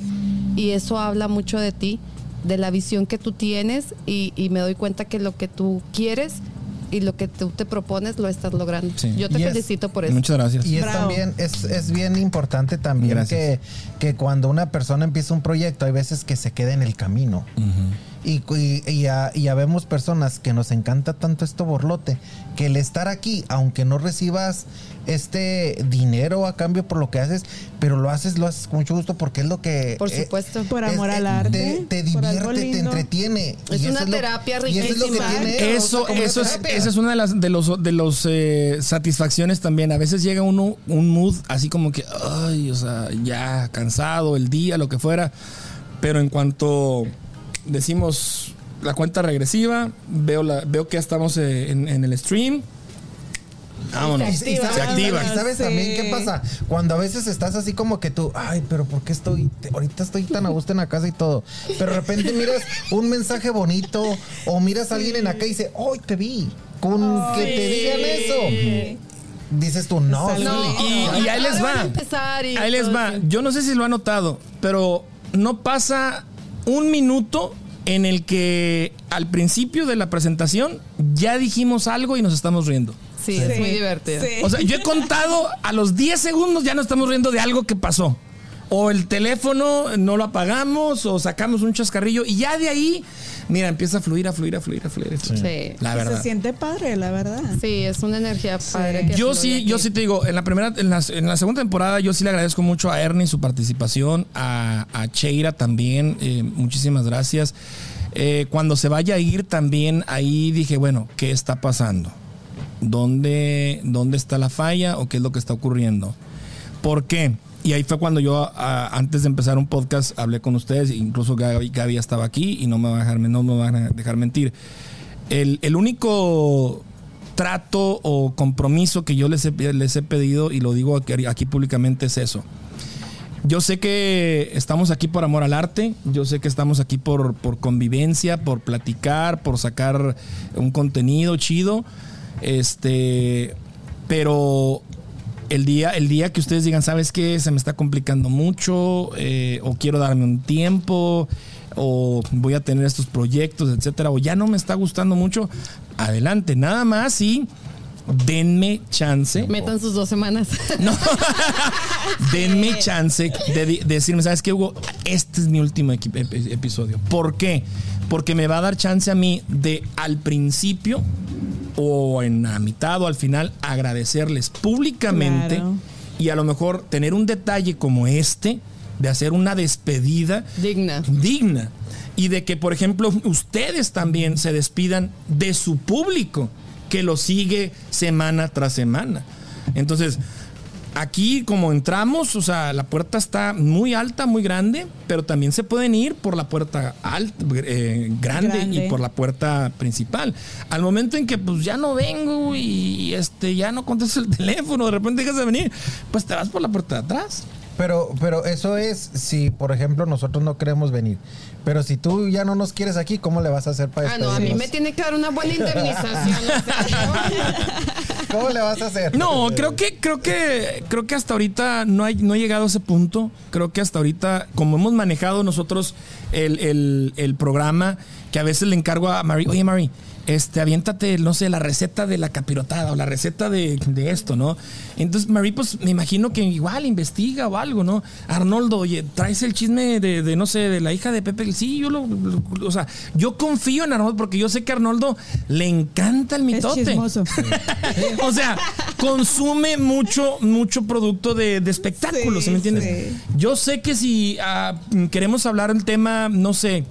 Y eso habla mucho de ti, de la visión que tú tienes, y, y me doy cuenta que lo que tú quieres y lo que tú te propones lo estás logrando. Sí. Yo te Y es- felicito por eso. Muchas gracias. Y es Bravo. también, es, es bien importante también que, que cuando una persona empieza un proyecto, hay veces que se queda en el camino. Y, y, y ya, y ya vemos personas que nos encanta tanto esto borlote, que el estar aquí, aunque no recibas este dinero a cambio por lo que haces, pero lo haces, lo haces con mucho gusto porque es lo que... Por eh, supuesto. Por es- amor eh, al arte, Te, te por divierte, te entretiene. Es Y una lo- terapia y eso es lo que riquísima. tiene, Eso, es, esa es una de las de los de los eh, satisfacciones también. A veces llega uno un mood así como que, ay, o sea, ya cansado el día, lo que fuera. Pero en cuanto decimos la cuenta regresiva, veo la, veo que ya estamos eh, en, en el stream. Vámonos. Activa. Se activa. y ¿Sabes Sí. también qué pasa? Cuando a veces estás así como que tú, ay, pero ¿por qué estoy? te- ahorita estoy tan a gusto en la casa y todo. Pero de repente miras un mensaje bonito o miras a alguien en acá y dice, hoy te vi. Con que te digan eso. Dices tú, no. Y, y ahí les va. Ahí les va. Yo no sé si lo han notado, pero no pasa un minuto en el que al principio de la presentación ya dijimos algo y nos estamos riendo. Sí, es muy divertido. Sí. O sea, yo he contado a los 10 segundos ya nos estamos riendo de algo que pasó. O el teléfono no lo apagamos o sacamos un chascarrillo y ya de ahí, mira, empieza a fluir, a fluir, a fluir, a fluir. Sí. La verdad. Se siente padre, la verdad. Sí, es una energía padre. que Yo sí, yo aquí. sí te digo, en la primera, en la, en la segunda temporada, yo sí le agradezco mucho a Ernie su participación, a, a Cheira también, eh, muchísimas gracias. Eh, cuando se vaya a ir también, ahí dije, bueno, ¿qué está pasando? ¿Dónde, ¿Dónde está la falla o qué es lo que está ocurriendo? ¿Por qué? Y ahí fue cuando yo, antes de empezar un podcast, hablé con ustedes, incluso Gaby, Gaby estaba aquí y no me, va a dejar, no van a dejar mentir. El, el único trato o compromiso que yo les he, les he pedido, y lo digo aquí, aquí públicamente, es eso. Yo sé que estamos aquí por amor al arte, yo sé que estamos aquí por, por convivencia, por platicar, por sacar un contenido chido. Este, pero el día, el día que ustedes digan, ¿sabes qué? Se me está complicando mucho, eh, o quiero darme un tiempo, o voy a tener estos proyectos, etcétera, o ya no me está gustando mucho, adelante, nada más y denme chance. Metan sus dos semanas. [laughs] No. Denme chance de, decirme, ¿sabes qué, Hugo? Este es mi último equi- episodio. ¿Por qué? Porque me va a dar chance a mí de al principio o en la mitad o al final agradecerles públicamente Claro. y a lo mejor tener un detalle como este de hacer una despedida Digna. digna y de que, por ejemplo, ustedes también se despidan de su público que lo sigue semana tras semana. Entonces, aquí como entramos, o sea, la puerta está muy alta, muy grande, pero también se pueden ir por la puerta alta, eh, grande, Grande. y por la puerta principal. Al momento en que pues ya no vengo y este ya no contesto el [laughs] teléfono, de repente dejas de venir, pues te vas por la puerta de atrás. Pero, pero eso es si, por ejemplo, nosotros no queremos venir. Pero si tú ya no nos quieres aquí, ¿cómo le vas a hacer para Ah, no, a mí me tiene que dar una buena [laughs] indemnización. o sea, [laughs] ¿Cómo le vas a hacer? No, creo que, creo que, creo que hasta ahorita no, hay, no he llegado a ese punto. Creo que hasta ahorita, como hemos manejado nosotros el, el- el programa, que a veces le encargo a Mari, oye Mari, este, aviéntate, no sé, la receta de la capirotada o la receta de, de esto, ¿no? Entonces, Mari, pues me imagino que igual investiga o algo, ¿no? Arnoldo, oye, traes el chisme de, de, no sé, de la hija de Pepe. Sí, yo lo, lo- o sea, yo confío en Arnoldo porque yo sé que a Arnoldo le encanta el Es mitote. chismoso. [laughs] O sea, consume mucho, mucho producto de, de espectáculos, ¿sí, Sí, me entiendes? sí. Yo sé que si ah, queremos hablar el tema, no sé,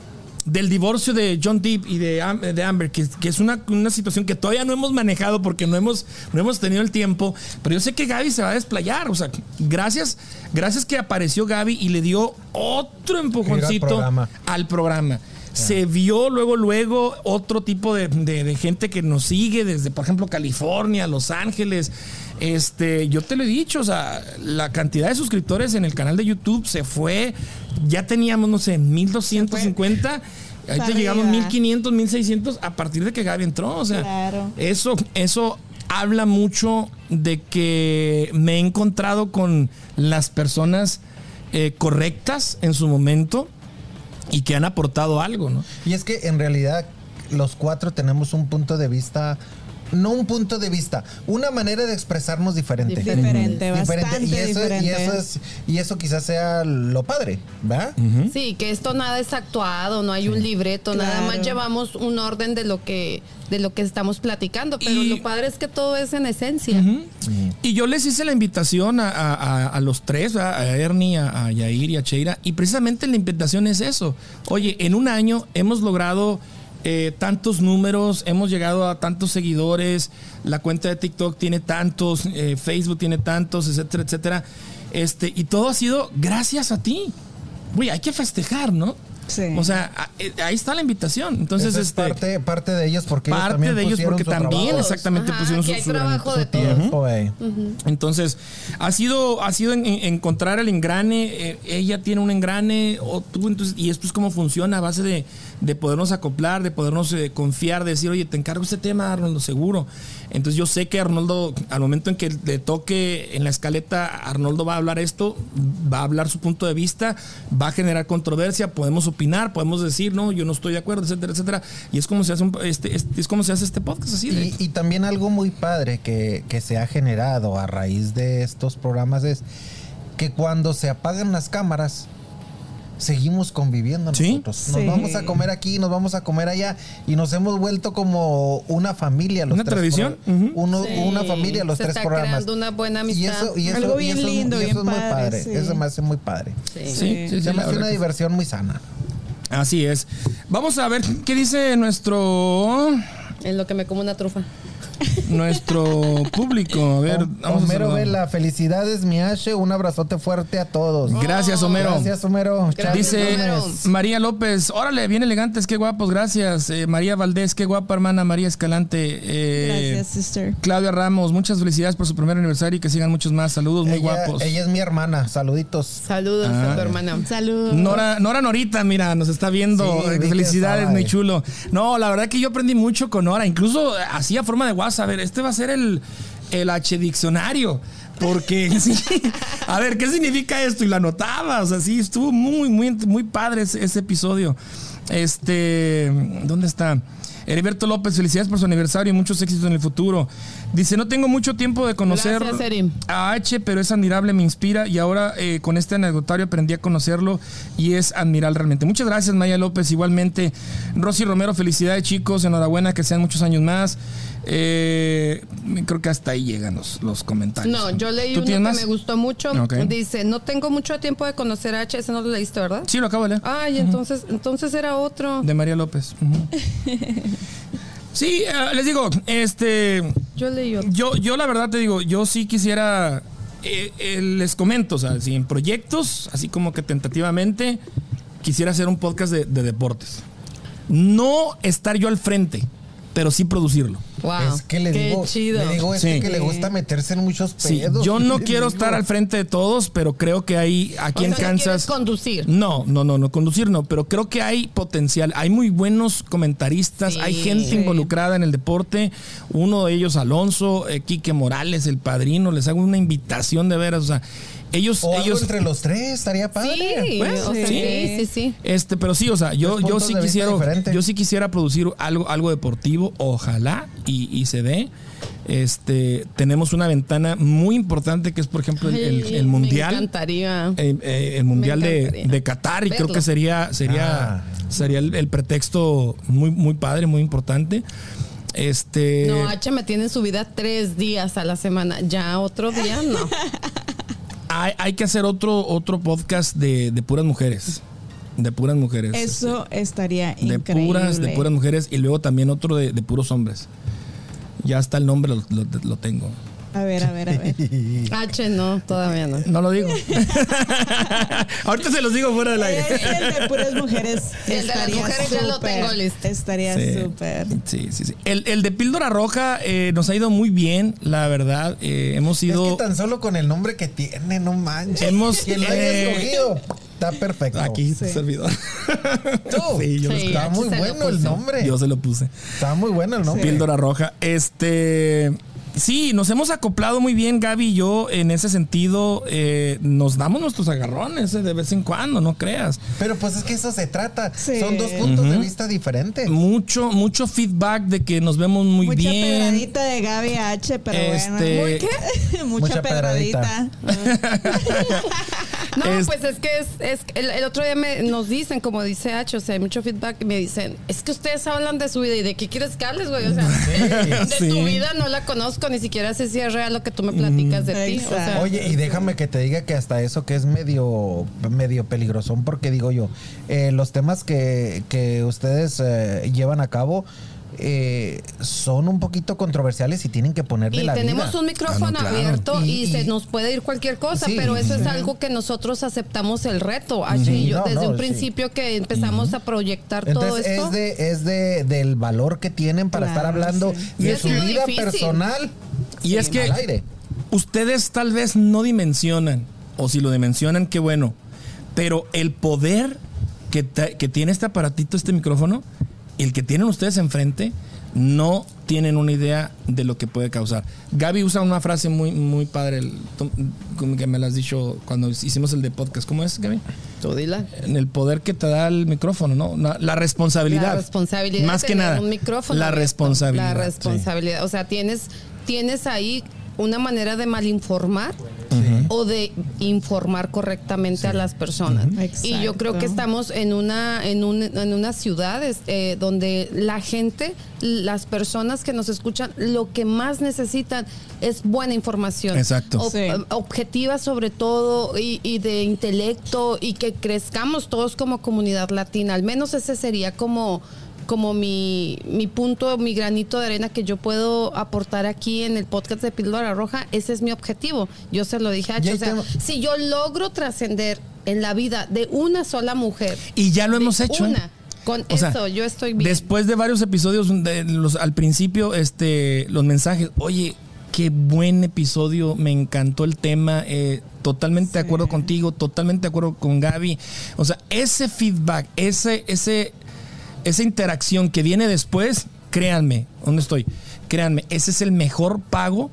del divorcio de John Depp y de, Am- de Amber, que, que es una, una situación que todavía no hemos manejado porque no hemos, no hemos tenido el tiempo, pero yo sé que Gaby se va a desplayar, o sea, gracias, gracias que apareció Gaby y le dio otro empujoncito programa. al programa. Se vio luego, luego otro tipo de, de- de gente que nos sigue desde, por ejemplo, California, Los Ángeles. Este, yo te lo he dicho, o sea, la cantidad de suscriptores en el canal de YouTube se fue. Ya teníamos, no sé, 1250. Ahorita Para llegamos arriba. 1500, 1600 a partir de que Gaby entró. O sea, Claro. eso, eso habla mucho de que me he encontrado con las personas eh, correctas en su momento y que han aportado algo, ¿no? Y es que en realidad los cuatro tenemos un punto de vista no un punto de vista, una manera de expresarnos diferente. Diferente, bastante Y eso, diferente. Y eso, es, y eso quizás sea lo padre, ¿verdad? Sí, que esto nada es actuado, no hay un libreto, nada más llevamos un orden de lo que de lo que estamos platicando, pero Y- lo padre es que todo es en esencia. Y yo les hice la invitación a, a- a- a los tres, ¿verdad? a Ernie, a, a Yair y a Cheira, y precisamente la invitación es eso. Oye, en un año hemos logrado eh, tantos números, hemos llegado a tantos seguidores, la cuenta de TikTok tiene tantos, eh, Facebook tiene tantos, etcétera, etcétera. Este, y todo ha sido gracias a ti. Güey, hay que festejar, ¿no? Sí. O sea, eh, ahí está la invitación. Entonces, es este, parte, parte de ellos porque ellos parte también de ellos porque también trabajo, exactamente Ajá, pusieron su, hay su trabajo de tiempo, eh. Entonces, ha sido, ha sido en- en- encontrar el engrane. eh, ella tiene un engrane, o tú, entonces, y esto es cómo funciona a base de, de podernos acoplar, de podernos eh, confiar, de decir, oye, te encargo este tema, Arnoldo, seguro. Entonces, yo sé que Arnoldo, al momento en que le toque en la escaleta, Arnoldo va a hablar esto, va a hablar su punto de vista, va a generar controversia, podemos opinar, podemos decir, no, yo no estoy de acuerdo, etcétera, etcétera. Y es como se hace, un- este, este- es como se hace este podcast así. de- Y, y también algo muy padre que, que se ha generado a raíz de estos programas es que cuando se apagan las cámaras, seguimos conviviendo Sí. nosotros. Nos Sí. vamos a comer aquí, nos vamos a comer allá y nos hemos vuelto como una familia. Los Una tres tradición. uno- Sí, Una familia, los se tres está programas. creando una buena Y amistad. eso, y eso, Algo y bien eso- lindo, y eso bien es muy padre, padre. sí. Eso me hace muy padre. Sí. Sí, sí, sí, se me hace una diversión muy sana. Así es. Vamos a ver qué dice nuestro En lo que me como una trufa. Nuestro público. A ver, vamos a Homero saludar. Vela, felicidades, mi H. Un abrazote fuerte a todos. Gracias, Homero. Gracias, Homero. Gracias, Dice Homero. María López, órale, bien elegantes, qué guapos, gracias. Eh, María Valdés, qué guapa hermana María Escalante. Eh, Gracias, sister. Claudia Ramos, muchas felicidades por su primer aniversario y que sigan muchos más. Saludos muy ella, guapos. ella es mi hermana. Saluditos. Saludos Ah. a tu hermana. Salud. Nora, Nora Norita, mira, nos está viendo. Sí, Felicidades, muy chulo. No, la verdad que yo aprendí mucho con Nora. Incluso hacía forma de WhatsApp. A ver, este va a ser el, el H diccionario. Porque, [laughs] sí, a ver, ¿qué significa esto? Y lo anotaba. O sea, sí, estuvo muy, muy, muy padre ese, ese episodio. Este, ¿dónde está? Heriberto López, felicidades por su aniversario y muchos éxitos en el futuro. Dice, no tengo mucho tiempo de conocer Gracias, a H, pero es admirable, me inspira y ahora eh, con este anecdotario aprendí a conocerlo y es admirable realmente. Muchas gracias, Maya López. Igualmente, Rosy Romero, felicidades chicos, enhorabuena, que sean muchos años más. Eh, creo que hasta ahí llegan los, los comentarios. No, yo leí ¿Tú uno que más? me gustó mucho. Dice, no tengo mucho tiempo de conocer a H. Ese no lo leíste, ¿verdad? Sí, lo acabo de leer. Ay, entonces, entonces era otro. De María López. [laughs] Sí, eh, les digo, este, Yo leí otro. yo, yo la verdad te digo, yo sí quisiera, eh, eh, les comento, o sea, si en proyectos, así como que tentativamente, quisiera hacer un podcast de, de deportes. No estar yo al frente, pero sí producirlo. Wow. Es que le qué digo, chido. le digo este Sí. que le gusta meterse en muchos Sí, pedos. yo no [laughs] quiero digo. estar al frente de todos, pero creo que hay aquí O en sea, no quieres Kansas. conducir. No, no, no, no, conducir no, pero creo que hay potencial. Hay muy buenos comentaristas, Sí. hay gente Sí. involucrada en el deporte. Uno de ellos, Alonso, eh, Quique Morales, el padrino. Les hago una invitación de veras. O sea, ellos, O algo ellos. entre los tres, estaría padre. Sí, Pues, o sea, sí. sí, sí, sí. Este, pero sí, o sea, yo, yo sí quisiera, yo sí quisiera producir algo, algo deportivo, ojalá y, y se dé. Este, tenemos una ventana muy importante que es, por ejemplo, el, el- Ay, el mundial. Me encantaría. eh, eh, el mundial de, encantaría de Qatar y creo que sería sería Ah. sería el, el pretexto muy muy padre muy importante este No, H me tiene en su vida tres días a la semana. Ya otro día, no. [laughs] hay, hay que hacer otro otro podcast de, de puras mujeres. De puras mujeres. Eso estaría este, de increíble. puras de puras mujeres y luego también otro de, de puros hombres. Ya está el nombre lo, lo- lo tengo A ver, a ver, a ver. [laughs] H no, todavía no. no lo digo [laughs] ahorita se los digo fuera del El, aire el de puras mujeres. [laughs] El de las estaría mujeres ya lo súper. tengo listo. Estaría Sí. súper. Sí, sí, sí. El, el de Píldora Roja eh, nos ha ido muy bien, la verdad. Eh, hemos Es ido. que tan solo con el nombre que tiene, no manches. Hemos- Quien lo haya eh, escogido, está perfecto. Aquí, Sí. servidor. Tú. Sí, yo, Sí. Está muy bueno el nombre. yo se lo puse. Está muy bueno el nombre. Píldora Roja. Este. Sí, nos hemos acoplado muy bien, Gaby y yo, en ese sentido. eh, nos damos nuestros agarrones eh, de vez en cuando, no creas. Pero pues es que eso se trata. Sí. Son dos puntos de vista diferentes. Mucho, mucho feedback de que nos vemos muy Mucha bien. pedradita de Gaby H, pero Este- bueno. ¿Muy qué? [laughs] Mucha, Mucha pedradita. [laughs] No, Es- pues es que es, es el, el otro día me, nos dicen, como dice H, o sea, hay mucho feedback y me dicen, es que ustedes hablan de su vida y de qué quieres que hables, güey. O sea, [laughs] de Sí. tu vida no la conozco, ni siquiera sé si es real lo que tú me platicas de ti. O sea, Exacto. Oye, y déjame que te diga que hasta eso que es medio, medio peligrosón, porque digo yo, eh, los temas que, que ustedes eh, llevan a cabo eh, son un poquito controversiales y tienen que ponerle y la tenemos vida. un micrófono Ah, no, claro. abierto y, Y- se nos puede ir cualquier cosa, Sí. pero eso es algo que nosotros aceptamos el reto. H Sí, y yo, no, desde no, un sí. principio que empezamos a proyectar todo esto. es de es de del valor que tienen para Claro, estar hablando de su vida difícil. personal Y es que aire. ustedes tal vez no dimensionan, o si lo dimensionan, qué bueno, pero el poder que, que tiene este aparatito, este micrófono, el que tienen ustedes enfrente, no tienen una idea de lo que puede causar. Gaby usa una frase muy, muy padre, el- que me la has dicho cuando hicimos el de podcast. ¿Cómo es, Gaby? Tú dila. En el poder que te da el micrófono, ¿no? La, la responsabilidad. La responsabilidad. Más que nada. Un micrófono la responsabilidad. La sí. responsabilidad. O sea, tienes, tienes ahí una manera de malinformar o de informar correctamente a las personas. Y yo creo que estamos en una, en un, en una ciudad este, donde la gente, las personas que nos escuchan, lo que más necesitan es buena información. Exacto. Ob- Sí. objetiva sobre todo y, y de intelecto y que crezcamos todos como comunidad latina. Al menos ese sería como como mi, mi punto, mi granito de arena que yo puedo aportar aquí en el podcast de Píldora Roja, ese es mi objetivo. Yo se lo dije a ahí o sea, si yo logro trascender en la vida de una sola mujer, Y ya lo hemos hecho. ¿eh? Una, con O sea, eso yo estoy bien. Después de varios episodios, de los, al principio, este, los mensajes, oye, qué buen episodio, me encantó el tema, eh, totalmente de acuerdo contigo, totalmente de acuerdo con Gaby. O sea, ese feedback, ese, ese, esa interacción que viene después, créanme, ¿dónde estoy? Créanme, ese es el mejor pago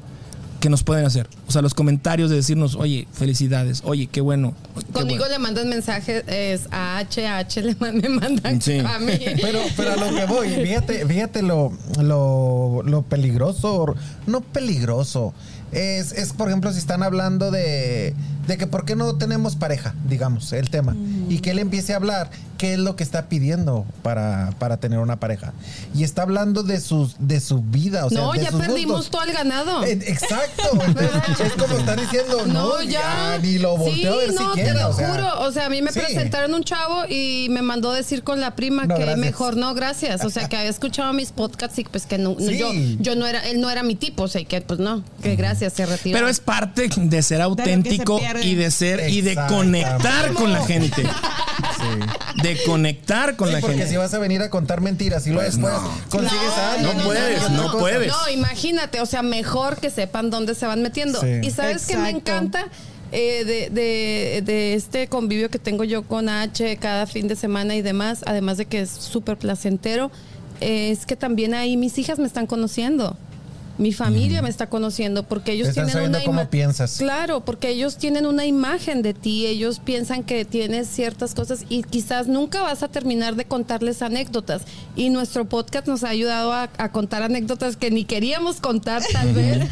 que nos pueden hacer. O sea, los comentarios de decirnos, oye, felicidades, oye, qué bueno. qué Conmigo bueno". le mandan mensajes es a H, a H le man- me mandan Sí. a mí. [laughs] Pero, pero a lo que voy, fíjate, fíjate lo, lo, lo peligroso, no peligroso. Es, es, por ejemplo, si están hablando de, de que por qué no tenemos pareja, digamos, el tema. Y que él empiece a hablar qué es lo que está pidiendo para, para tener una pareja. Y está hablando de, sus, de su vida, o sea, no, de ya sus perdimos gustos. todo el ganado. Eh, Exacto. [laughs] [laughs] Es como estar diciendo, no, ya, ni lo volteo a ver no, siquiera. te lo o sea, juro. O sea, a mí me sí. presentaron un chavo y me mandó decir con la prima No, que gracias. mejor no, gracias. O sea, que había escuchado mis podcasts y pues que no, no, Sí. yo, yo no era, él no era mi tipo, o sea, que pues no, que gracias, se retiró. Pero es parte de ser auténtico y de ser y de conectar con la gente. sí. De conectar con Sí, la porque gente. si vas a venir a contar mentiras y luego Pues después no. consigues a alguien. no puedes, no puedes. No, imagínate, o sea, mejor que sepan dónde se van metiendo. Sí. Y sabes que me Exacto. encanta Eh, de, de- de este convivio que tengo yo con H cada fin de semana y demás, además de que es súper placentero, eh, es que también ahí mis hijas me están conociendo. Mi familia me está conociendo porque ellos Están tienen una cómo piensas. Claro, porque ellos tienen una imagen de ti, ellos piensan que tienes ciertas cosas y quizás nunca vas a terminar de contarles anécdotas. Y nuestro podcast nos ha ayudado a, a contar anécdotas que ni queríamos contar tal vez.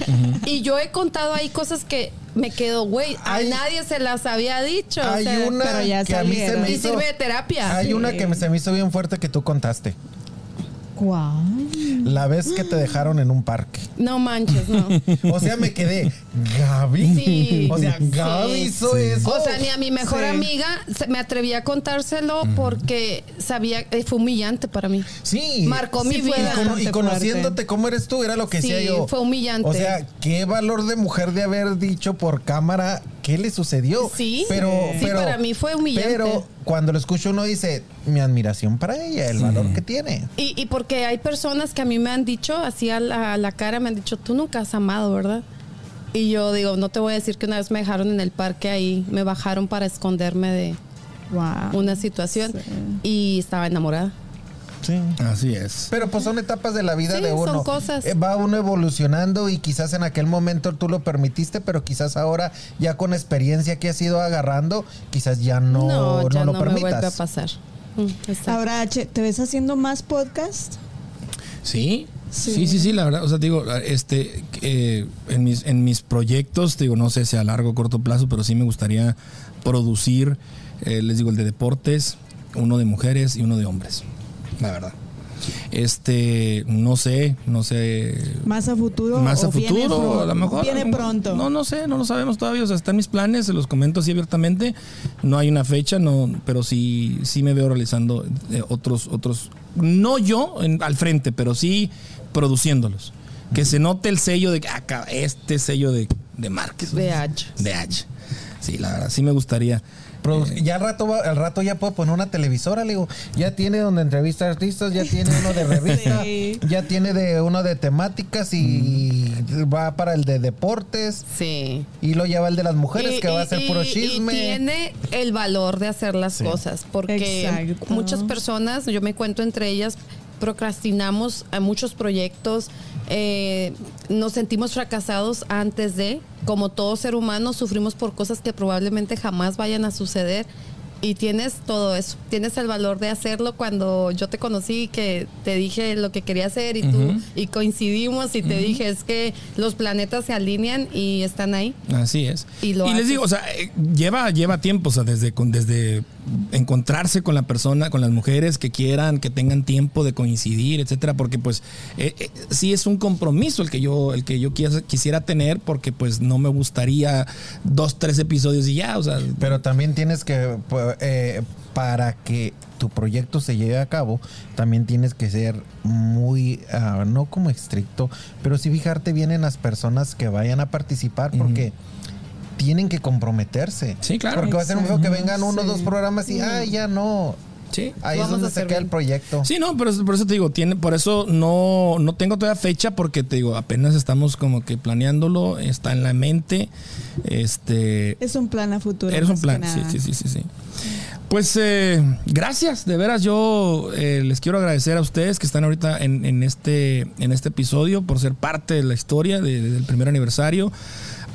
y yo he contado ahí cosas que me quedo, güey, a Hay- nadie se las había dicho. o Hay sea, una pero ya que a mí se me y hizo. sirve de terapia. Hay una que me- se me hizo bien fuerte que tú contaste. ¿Cuál? La vez que te dejaron en un parque. No manches, no. [laughs] O sea, me quedé, Gaby. Sí. O sea, Gaby Sí. hizo eso. O sea, ni a mi mejor Sí. amiga se- me atreví a contárselo porque sabía, eh, fue humillante para mí. Sí. Marcó mi vida. Y, conociéndote fuerte. cómo eres tú, era lo que Sí, decía yo. fue humillante. O sea, qué valor de mujer de haber dicho por cámara qué le sucedió. Sí. pero, Sí, pero para mí fue humillante. Pero cuando lo escucho uno dice, mi admiración para ella, el valor que tiene. Y, y porque hay personas que a mí me han dicho, así a la, a la cara, me han dicho, tú nunca has amado, ¿verdad? Y yo digo, no te voy a decir que una vez me dejaron en el parque ahí, me bajaron para esconderme de Wow. una situación Sí. y estaba enamorada. Sí. Así es. Pero pues son etapas de la vida Sí, de son uno. cosas. Eh, Va uno evolucionando y quizás en aquel momento tú lo permitiste, pero quizás ahora ya con experiencia que has ido agarrando, quizás ya no, no, ya lo no me vuelve a permitas. pasar. Mm. Ahora, H, ¿te ves haciendo más podcast? Sí, Sí. sí, sí, sí, la verdad. O sea, digo, este, eh, en, mis, en mis proyectos, digo, no sé si a largo o corto plazo, pero sí me gustaría producir, eh, les digo, el de deportes, uno de mujeres y uno de hombres, la verdad. Este, no sé, no sé. ¿Más a futuro? Más a viene futuro, a lo mejor. Viene pronto. No, no sé, no lo sabemos todavía. O sea, están mis planes, se los comento así abiertamente. No hay una fecha, no, pero sí, sí me veo realizando eh, otros, otros. No yo en- al frente, pero sí produciéndolos. Que se note el sello de acá, este sello de, de Márquez. De H. De H. Sí, la verdad, sí me gustaría. Ya al rato, va- al rato ya puede poner una televisora, le digo, ya tiene donde entrevista a artistas, ya tiene uno de [laughs] revista, Sí. ya tiene de uno de temáticas y va para el de deportes Sí. y lo lleva el de las mujeres Y- que va a y- ser puro chisme. Y tiene el valor de hacer las cosas, porque Exacto. muchas personas, yo me cuento entre ellas, procrastinamos a muchos proyectos, eh, nos sentimos fracasados antes de, como todo ser humano, sufrimos por cosas que probablemente jamás vayan a suceder. Y tienes todo eso, tienes el valor de hacerlo cuando yo te conocí, que te dije lo que quería hacer y tú y coincidimos y te dije es que los planetas se alinean y están ahí. Así es. Y lo les haces. digo, o sea, eh, lleva, lleva tiempo, o sea, desde, con- desde encontrarse con la persona, con las mujeres que quieran, que tengan tiempo de coincidir, etcétera, porque pues eh, eh, sí es un compromiso el que yo, el que yo quisiera, quisiera tener, porque pues no me gustaría dos, tres episodios y ya, o sea, Pero también tienes que, pu- eh, para que tu proyecto se lleve a cabo, también tienes que ser muy, ah, no como estricto, pero sí fijarte bien en las personas que vayan a participar, porque tienen que comprometerse. Sí, claro. Porque va a ser un feo que vengan uno o Sí. dos programas y, ay, ya no. Sí. Ahí Vamos es donde a se hacer queda el proyecto. Sí, no, pero por eso te digo, tiene, por eso no, no tengo todavía fecha, porque te digo, apenas estamos como que planeándolo, está en la mente. Este, Es un plan a futuro. Eres un plan, sí, sí, sí, sí, sí. Pues eh, gracias, de veras yo eh, les quiero agradecer a ustedes que están ahorita en, en este, en este episodio por ser parte de la historia de- del primer aniversario.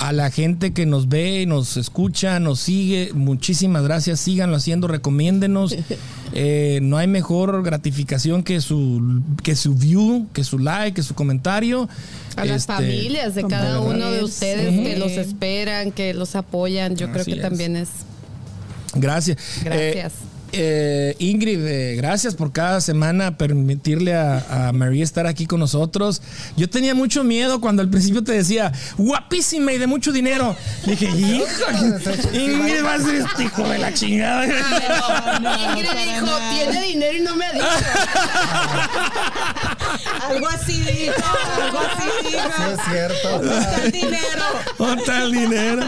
A la gente que nos ve, nos escucha, nos sigue, muchísimas gracias. Síganlo haciendo, recomiéndenos. [laughs] Eh, no hay mejor gratificación que su, que su view, que su like, que su comentario. A las Este, familias de cada uno de ustedes sí. que los esperan, que los apoyan, yo creo que es. también es. Gracias. Gracias. Eh, eh, Ingrid, eh, gracias por cada semana permitirle a, a María estar aquí con nosotros. Yo tenía mucho miedo cuando al principio te decía, guapísima y de mucho dinero. Dije, [laughs] hija, Ingrid va a ser este hijo de la chingada. Ingrid dijo, tiene dinero y no me ha dicho. [laughs] Algo así dijo, algo así Sí, dijo. es cierto. Está el dinero. Otra el dinero.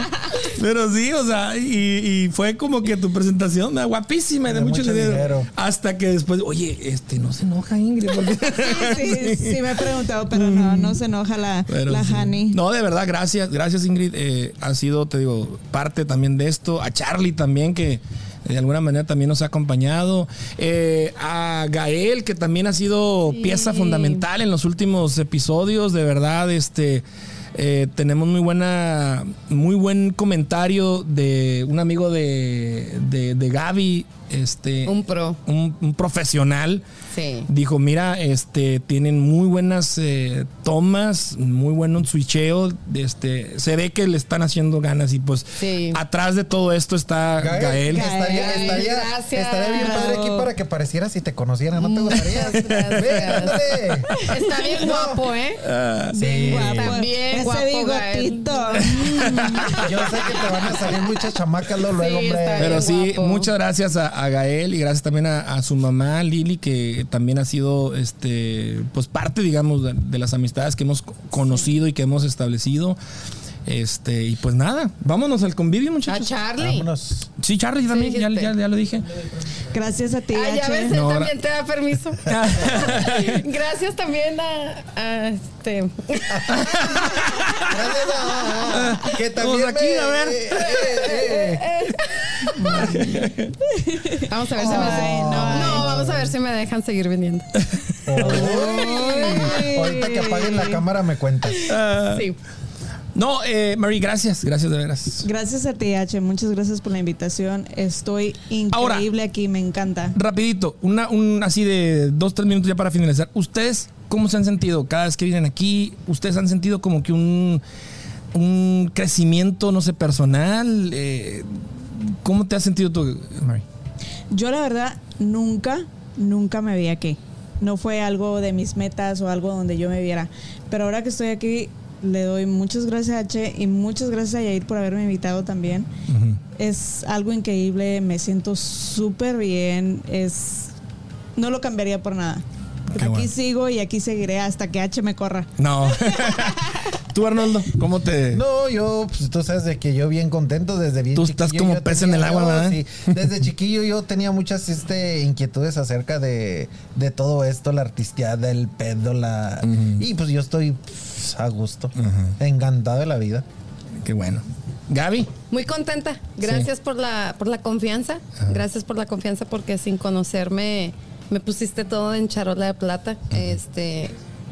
Pero sí, o sea, y, y fue como que tu presentación, ¿no? guapísima de, De mucho, mucho dinero. dinero. Hasta que después, oye, este, no se enoja Ingrid. porque- [laughs] Sí, sí me he preguntado, pero no, no se enoja la, Pero la sí. Hani. No, de verdad, gracias, gracias Ingrid. Eh, ha sido, te digo, parte también de esto. A Charlie también, que de alguna manera también nos ha acompañado. Eh, a Gael, que también ha sido Sí. pieza fundamental en los últimos episodios. De verdad, este. eh, tenemos muy buena, muy buen comentario de un amigo de, de, de Gaby, este, Un pro. un- un profesional Sí. Dijo, mira, este, tienen muy buenas eh, tomas, muy buen switcheo, este, se ve que le están haciendo ganas y pues Sí. atrás de todo esto está Gael. Estaría, Gael, estaría, gracias. estaría bien padre aquí para que pareciera si te conociera, ¿no te gustaría? [laughs] Ven, ándale. Está bien guapo, ¿eh? Ah, Bien guapo. También Ese guapo, Gael. bigotito. Yo sé que te van a salir muchas chamacas luego, Sí, hombre. Pero sí, guapo. muchas gracias a, a Gael y gracias también a, a su mamá Lili, que también ha sido este pues parte, digamos, de, las amistades que hemos co- conocido y que hemos establecido. Este, y pues nada, vámonos al convivio, A muchachos. Charlie. Vámonos. Sí, Charlie también, ya, ya- ya lo dije. Gracias a ti, Ah, ya H. ves, él No, también te da permiso. [laughs] [laughs] Gracias también a, a este. [laughs] Gracias a- que también Pues aquí, me- a ver. eh, eh, eh. Vamos a ver si me Ay, no, no. no, vamos a ver si me dejan seguir viniendo. Uy, ahorita que apaguen la cámara me cuentas. Sí. No, eh, Mary, gracias, gracias de veras. Gracias a ti, H. Muchas gracias por la invitación. Estoy increíble aquí, me encanta. Rapidito, una, un así de dos, tres minutos ya para finalizar. ¿Ustedes cómo se han sentido cada vez que vienen aquí? ¿Ustedes han sentido como que un, un crecimiento, no sé, personal? Eh, ¿Cómo te has sentido tú, Mary? Yo la verdad nunca, nunca me vi aquí. No fue algo de mis metas o algo donde yo me viera. Pero ahora que estoy aquí, le doy muchas gracias a H y muchas gracias a Yair por haberme invitado también. Es algo increíble, me siento súper bien. Es no lo cambiaría por nada. Qué aquí bueno. sigo y aquí seguiré hasta que H me corra. No. [laughs] tú, Arnoldo, ¿cómo te...? No, yo, pues tú sabes de que yo bien contento desde bien Tú estás chiquillo, como pez en el agua, ¿verdad? sí. Desde chiquillo yo tenía muchas este, inquietudes acerca de, de todo esto, la artisteada, el pedo, la... Y pues yo estoy a gusto, encantado de la vida. Qué bueno. Gaby. Muy contenta. Gracias por la por la confianza. Gracias por la confianza porque sin conocerme me pusiste todo en charola de plata. Este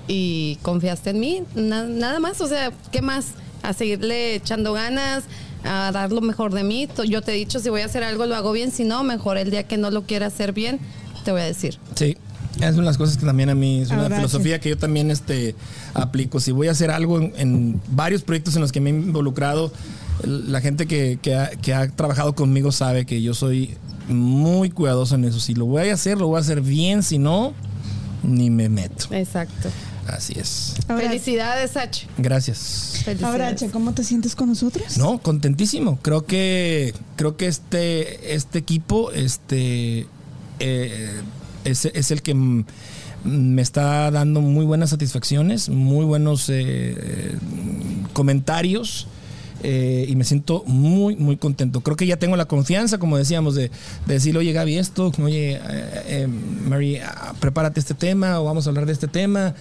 y confiaste en mí. Na- nada más, o sea, ¿qué más? A seguirle echando ganas, a dar lo mejor de mí. Yo te he dicho, si voy a hacer algo, lo hago bien. Si no, mejor el día que no lo quiera hacer bien, te voy a decir. Sí. Es una de las cosas que también a mí, es una Ahora, filosofía que yo también este, aplico. Si voy a hacer algo en, en varios proyectos en los que me he involucrado, la gente que, que ha, que ha trabajado conmigo sabe que yo soy muy cuidadoso en eso. Si lo voy a hacer, lo voy a hacer bien. Si no, ni me meto. Exacto. Así es. Ahora, Felicidades, H. Gracias. Felicidades. ahora, H, ¿cómo te sientes con nosotros? No, contentísimo. Creo que creo que este este equipo este eh, es, es el que me está dando muy buenas satisfacciones, muy buenos eh, eh, comentarios. eh, y me siento muy, muy contento. Creo que ya tengo la confianza, como decíamos, de, de decirle, oye Gaby, esto, oye, eh, Mary, ah, prepárate este tema o vamos a hablar de este tema.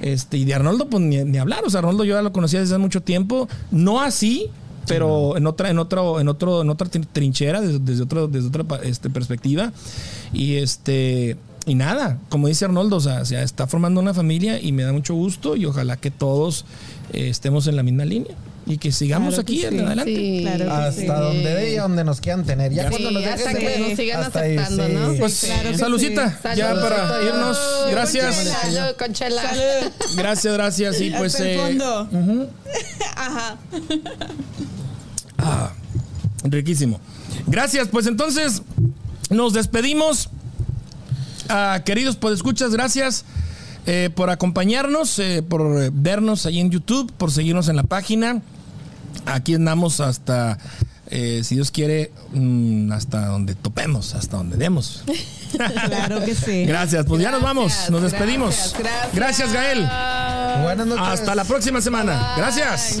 Este, y de Arnoldo, pues ni, ni hablar. O sea, Arnoldo yo ya lo conocía desde hace mucho tiempo. No así, pero en otra, en otro, en otro, en otra trin- trinchera, desde, desde otro, desde otra este, perspectiva. Y este. Y nada, como dice Arnoldo, o sea, se está formando una familia y me da mucho gusto y ojalá que todos eh, estemos en la misma línea y que sigamos Claro que aquí sí. en adelante. Sí. Claro que Hasta sí. donde de ella, donde nos quieran tener. Ya cuando nos dejen hasta que nos sigan hasta ahí, aceptando, sí. ¿no? Pues claro sí. ya Salud. para irnos. Salud, Gracias. Conchela, salud, Conchela. Gracias, gracias. Y pues. Hasta el eh. [laughs] Ajá. Ah, riquísimo. Gracias, pues entonces nos despedimos. Ah, queridos podescuchas, gracias eh, por acompañarnos, eh, por eh, vernos ahí en YouTube, por seguirnos en la página. Aquí andamos hasta, eh, si Dios quiere, mm, hasta donde topemos, hasta donde demos. [laughs] Claro que sí. Gracias, pues ya nos vamos, Gracias, nos despedimos. Gracias, gracias. Gael. Buenas noches. Hasta la próxima semana. Gracias.